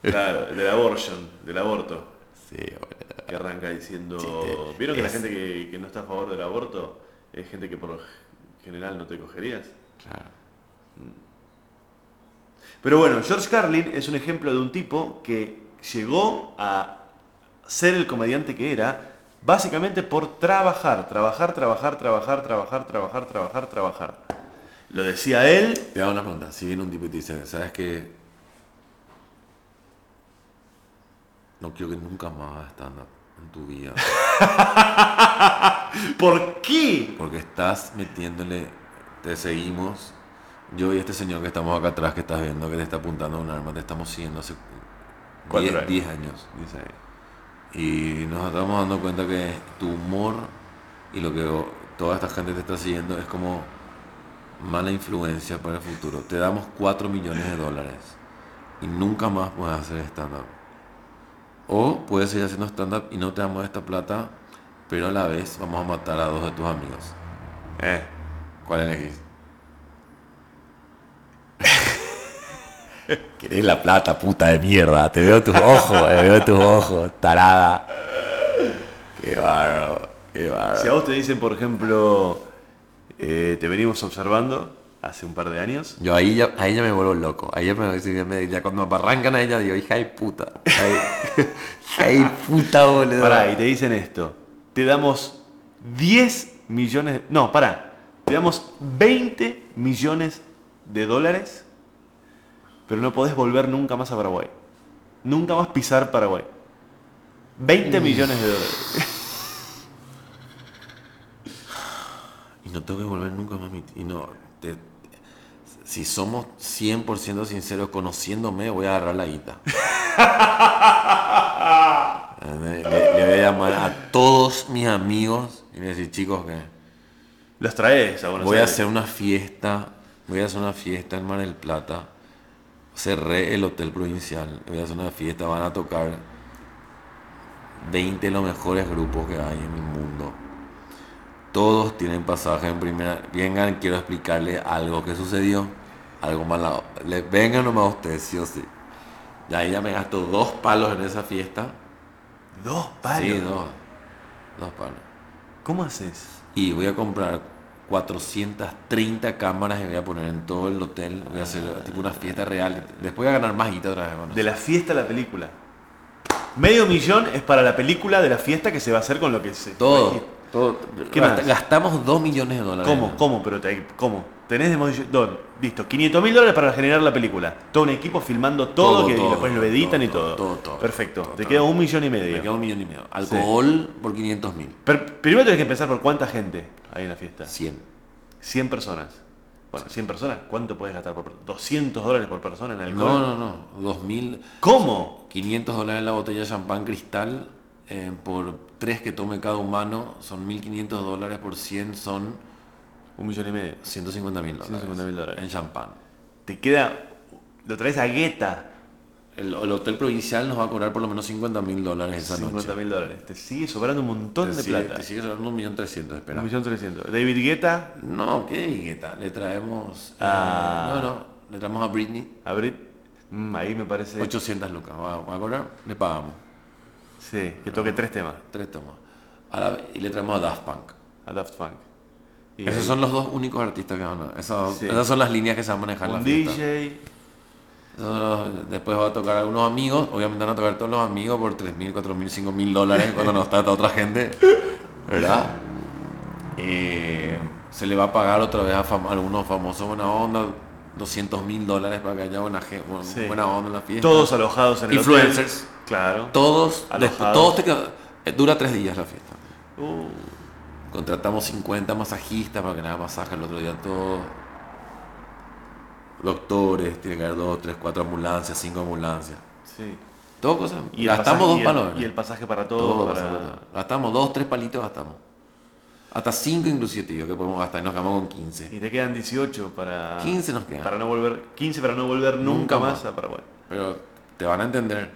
Claro, del abortion, del aborto. Sí, bueno. Que arranca diciendo. Chiste. ¿Vieron que la gente que, que no está a favor del aborto es gente que por lo general no te cogerías? Claro. Pero bueno, George Carlin es un ejemplo de un tipo que llegó a ser el comediante que era básicamente por trabajar, trabajar, trabajar, trabajar, trabajar, trabajar, trabajar, trabajar. Lo decía él, Te hago una pregunta. Si viene un tipo y te dice, ¿sabes qué? No quiero que nunca más hagas stand-up en tu vida. ¿por qué? Porque estás metiéndole, te seguimos. Yo y este señor que estamos acá atrás, que estás viendo, que te está apuntando un arma, te estamos siguiendo hace Cuatro 10 años. 10 años. Y nos estamos dando cuenta que tu humor y lo que toda esta gente te está siguiendo es como mala influencia para el futuro. Te damos 4 millones de dólares y nunca más puedes hacer stand-up. O puedes seguir haciendo stand-up y no te damos esta plata, pero a la vez vamos a matar a dos de tus amigos. Eh, ¿Cuál elegís? Querés la plata, puta de mierda. Te veo tus ojos, te veo tus ojos, tarada. Qué bárbaro, qué si a bárbaro. vos te dicen, por ejemplo, eh, te venimos observando hace un par de años, Yo ahí ya, ahí ya me vuelvo loco. Ahí ya, me, ya cuando me arrancan a ella digo, hija de puta. Hija de puta, boludo. pará, y te dicen esto, te damos 10 millones, no, pará, te damos 20 millones de dólares, pero no podés volver nunca más a Paraguay. Nunca más pisar Paraguay. 20 millones de dólares. Y no tengo que volver nunca más a mi... Y no, te- si somos 100% sinceros conociéndome, voy a agarrar la guita. le, le- voy a llamar a todos mis amigos y le voy a decir, chicos, que Los traes a Buenos voy a hacer una fiesta, voy a hacer una fiesta en Mar del Plata. Cerré el hotel provincial, voy a hacer una fiesta, van a tocar 20 de los mejores grupos que hay en el mundo. Todos tienen pasaje en primera. Vengan, quiero explicarles algo que sucedió. Algo malo. Le, vengan nomás ustedes, sí o sí. Ya ella me gastó dos palos en esa fiesta. Dos palos. Sí, dos. Dos palos. ¿Cómo haces? Y voy a comprar 430 cámaras y voy a poner en todo el hotel. Voy a hacer tipo una fiesta real. Después voy a ganar más guita otra vez. De la fiesta a la película. Medio millón es para la película de la fiesta que se va a hacer con lo que se. Todo. Todo. ¿Qué más? Gastamos 2 millones de dólares. ¿Cómo? ¿Cómo? Pero te- ¿cómo? Tenés de modo- don, listo, 500 mil dólares para generar la película. Todo un equipo filmando todo, Todo, que todo, después lo editan y todo. todo, todo, Perfecto. te queda un millón y Me medio. queda un millón y medio. Alcohol por 500 mil. Primero tenés que empezar por cuánta gente hay en la fiesta. 100. 100 personas. Bueno, 100 personas, ¿cuánto puedes gastar por persona? 200 dólares por persona en alcohol. No, no, no. 2000. ¿Cómo? 500 dólares la botella de champán cristal. Eh, por 3 que tome cada humano son 1500 dólares. Por 100 son Un millón y medio. 150 mil dólares. 150.000 dólares. En champán. Te queda. Lo traes a Guetta. El, el hotel provincial nos va a cobrar por lo menos 50 mil dólares esa 50 noche. mil dólares. Te sigue sobrando un montón Te de sigue, plata. te sigue sobrando un millón trescientos, espera. Un millón trescientos. David Guetta, No, qué gueta. Le traemos. eh, Ah. no, no. Le traemos a Britney a Brit. Mm, ahí me parece. 800 lucas. ¿Va, va a cobrar? Le pagamos. Sí, que toque tres temas. Tres tomas. A la- y le traemos a Daft Punk. A Daft Punk. Y Esos ahí son los dos únicos artistas que van a. Esas, Sí. esas son las líneas que se van a manejar la fiesta. DJ. Esos los- después va a tocar algunos amigos. Obviamente van a tocar todos los amigos por 3 mil, 4 mil, 5 mil dólares cuando nos trata otra gente. ¿Verdad? Eh, se le va a pagar otra vez a fam- algunos famosos buena onda. 200 mil dólares para que haya buena, Sí. buena onda en la fiesta. Todos alojados en el Influencers. hotel. Claro. Todos, Alojados. después- todos te quedan- eh, dura tres días la fiesta. Uh, Contratamos 50 masajistas para que hagan masaje el otro día todo. Doctores, tiene que haber dos, tres, cuatro ambulancias, cinco ambulancias. sí. Todo cosas. Y Gastamos pasaje- dos y el- palos. Y el pasaje para todo. todo, para- pasamos todo. Gastamos dos, tres palitos gastamos. Hasta cinco inclusive, te digo, que podemos gastar nos quedamos con 15. Y te quedan 18 para. 15 nos quedan. Para no volver. 15 para no volver nunca, Nunca más más. a Paraguay. Pero te van a entender.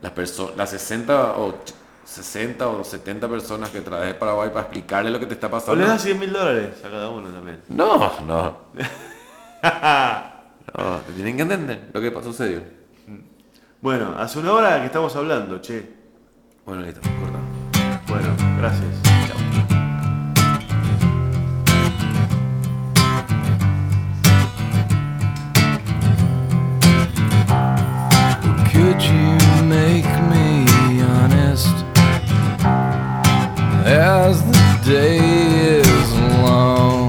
Las, perso- las 60 o ch- 60 o 70 personas que traes de Paraguay para explicarle lo que te está O pasando. le das 100 mil dólares a cada uno también. No, no. No, te tienen que entender lo que sucedió. Bueno, hace una hora que estamos hablando, che. Bueno, listo, corta. Bueno, gracias. day is long.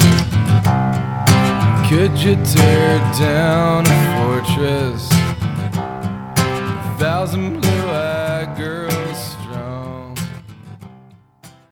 Could you tear down a fortress? A thousand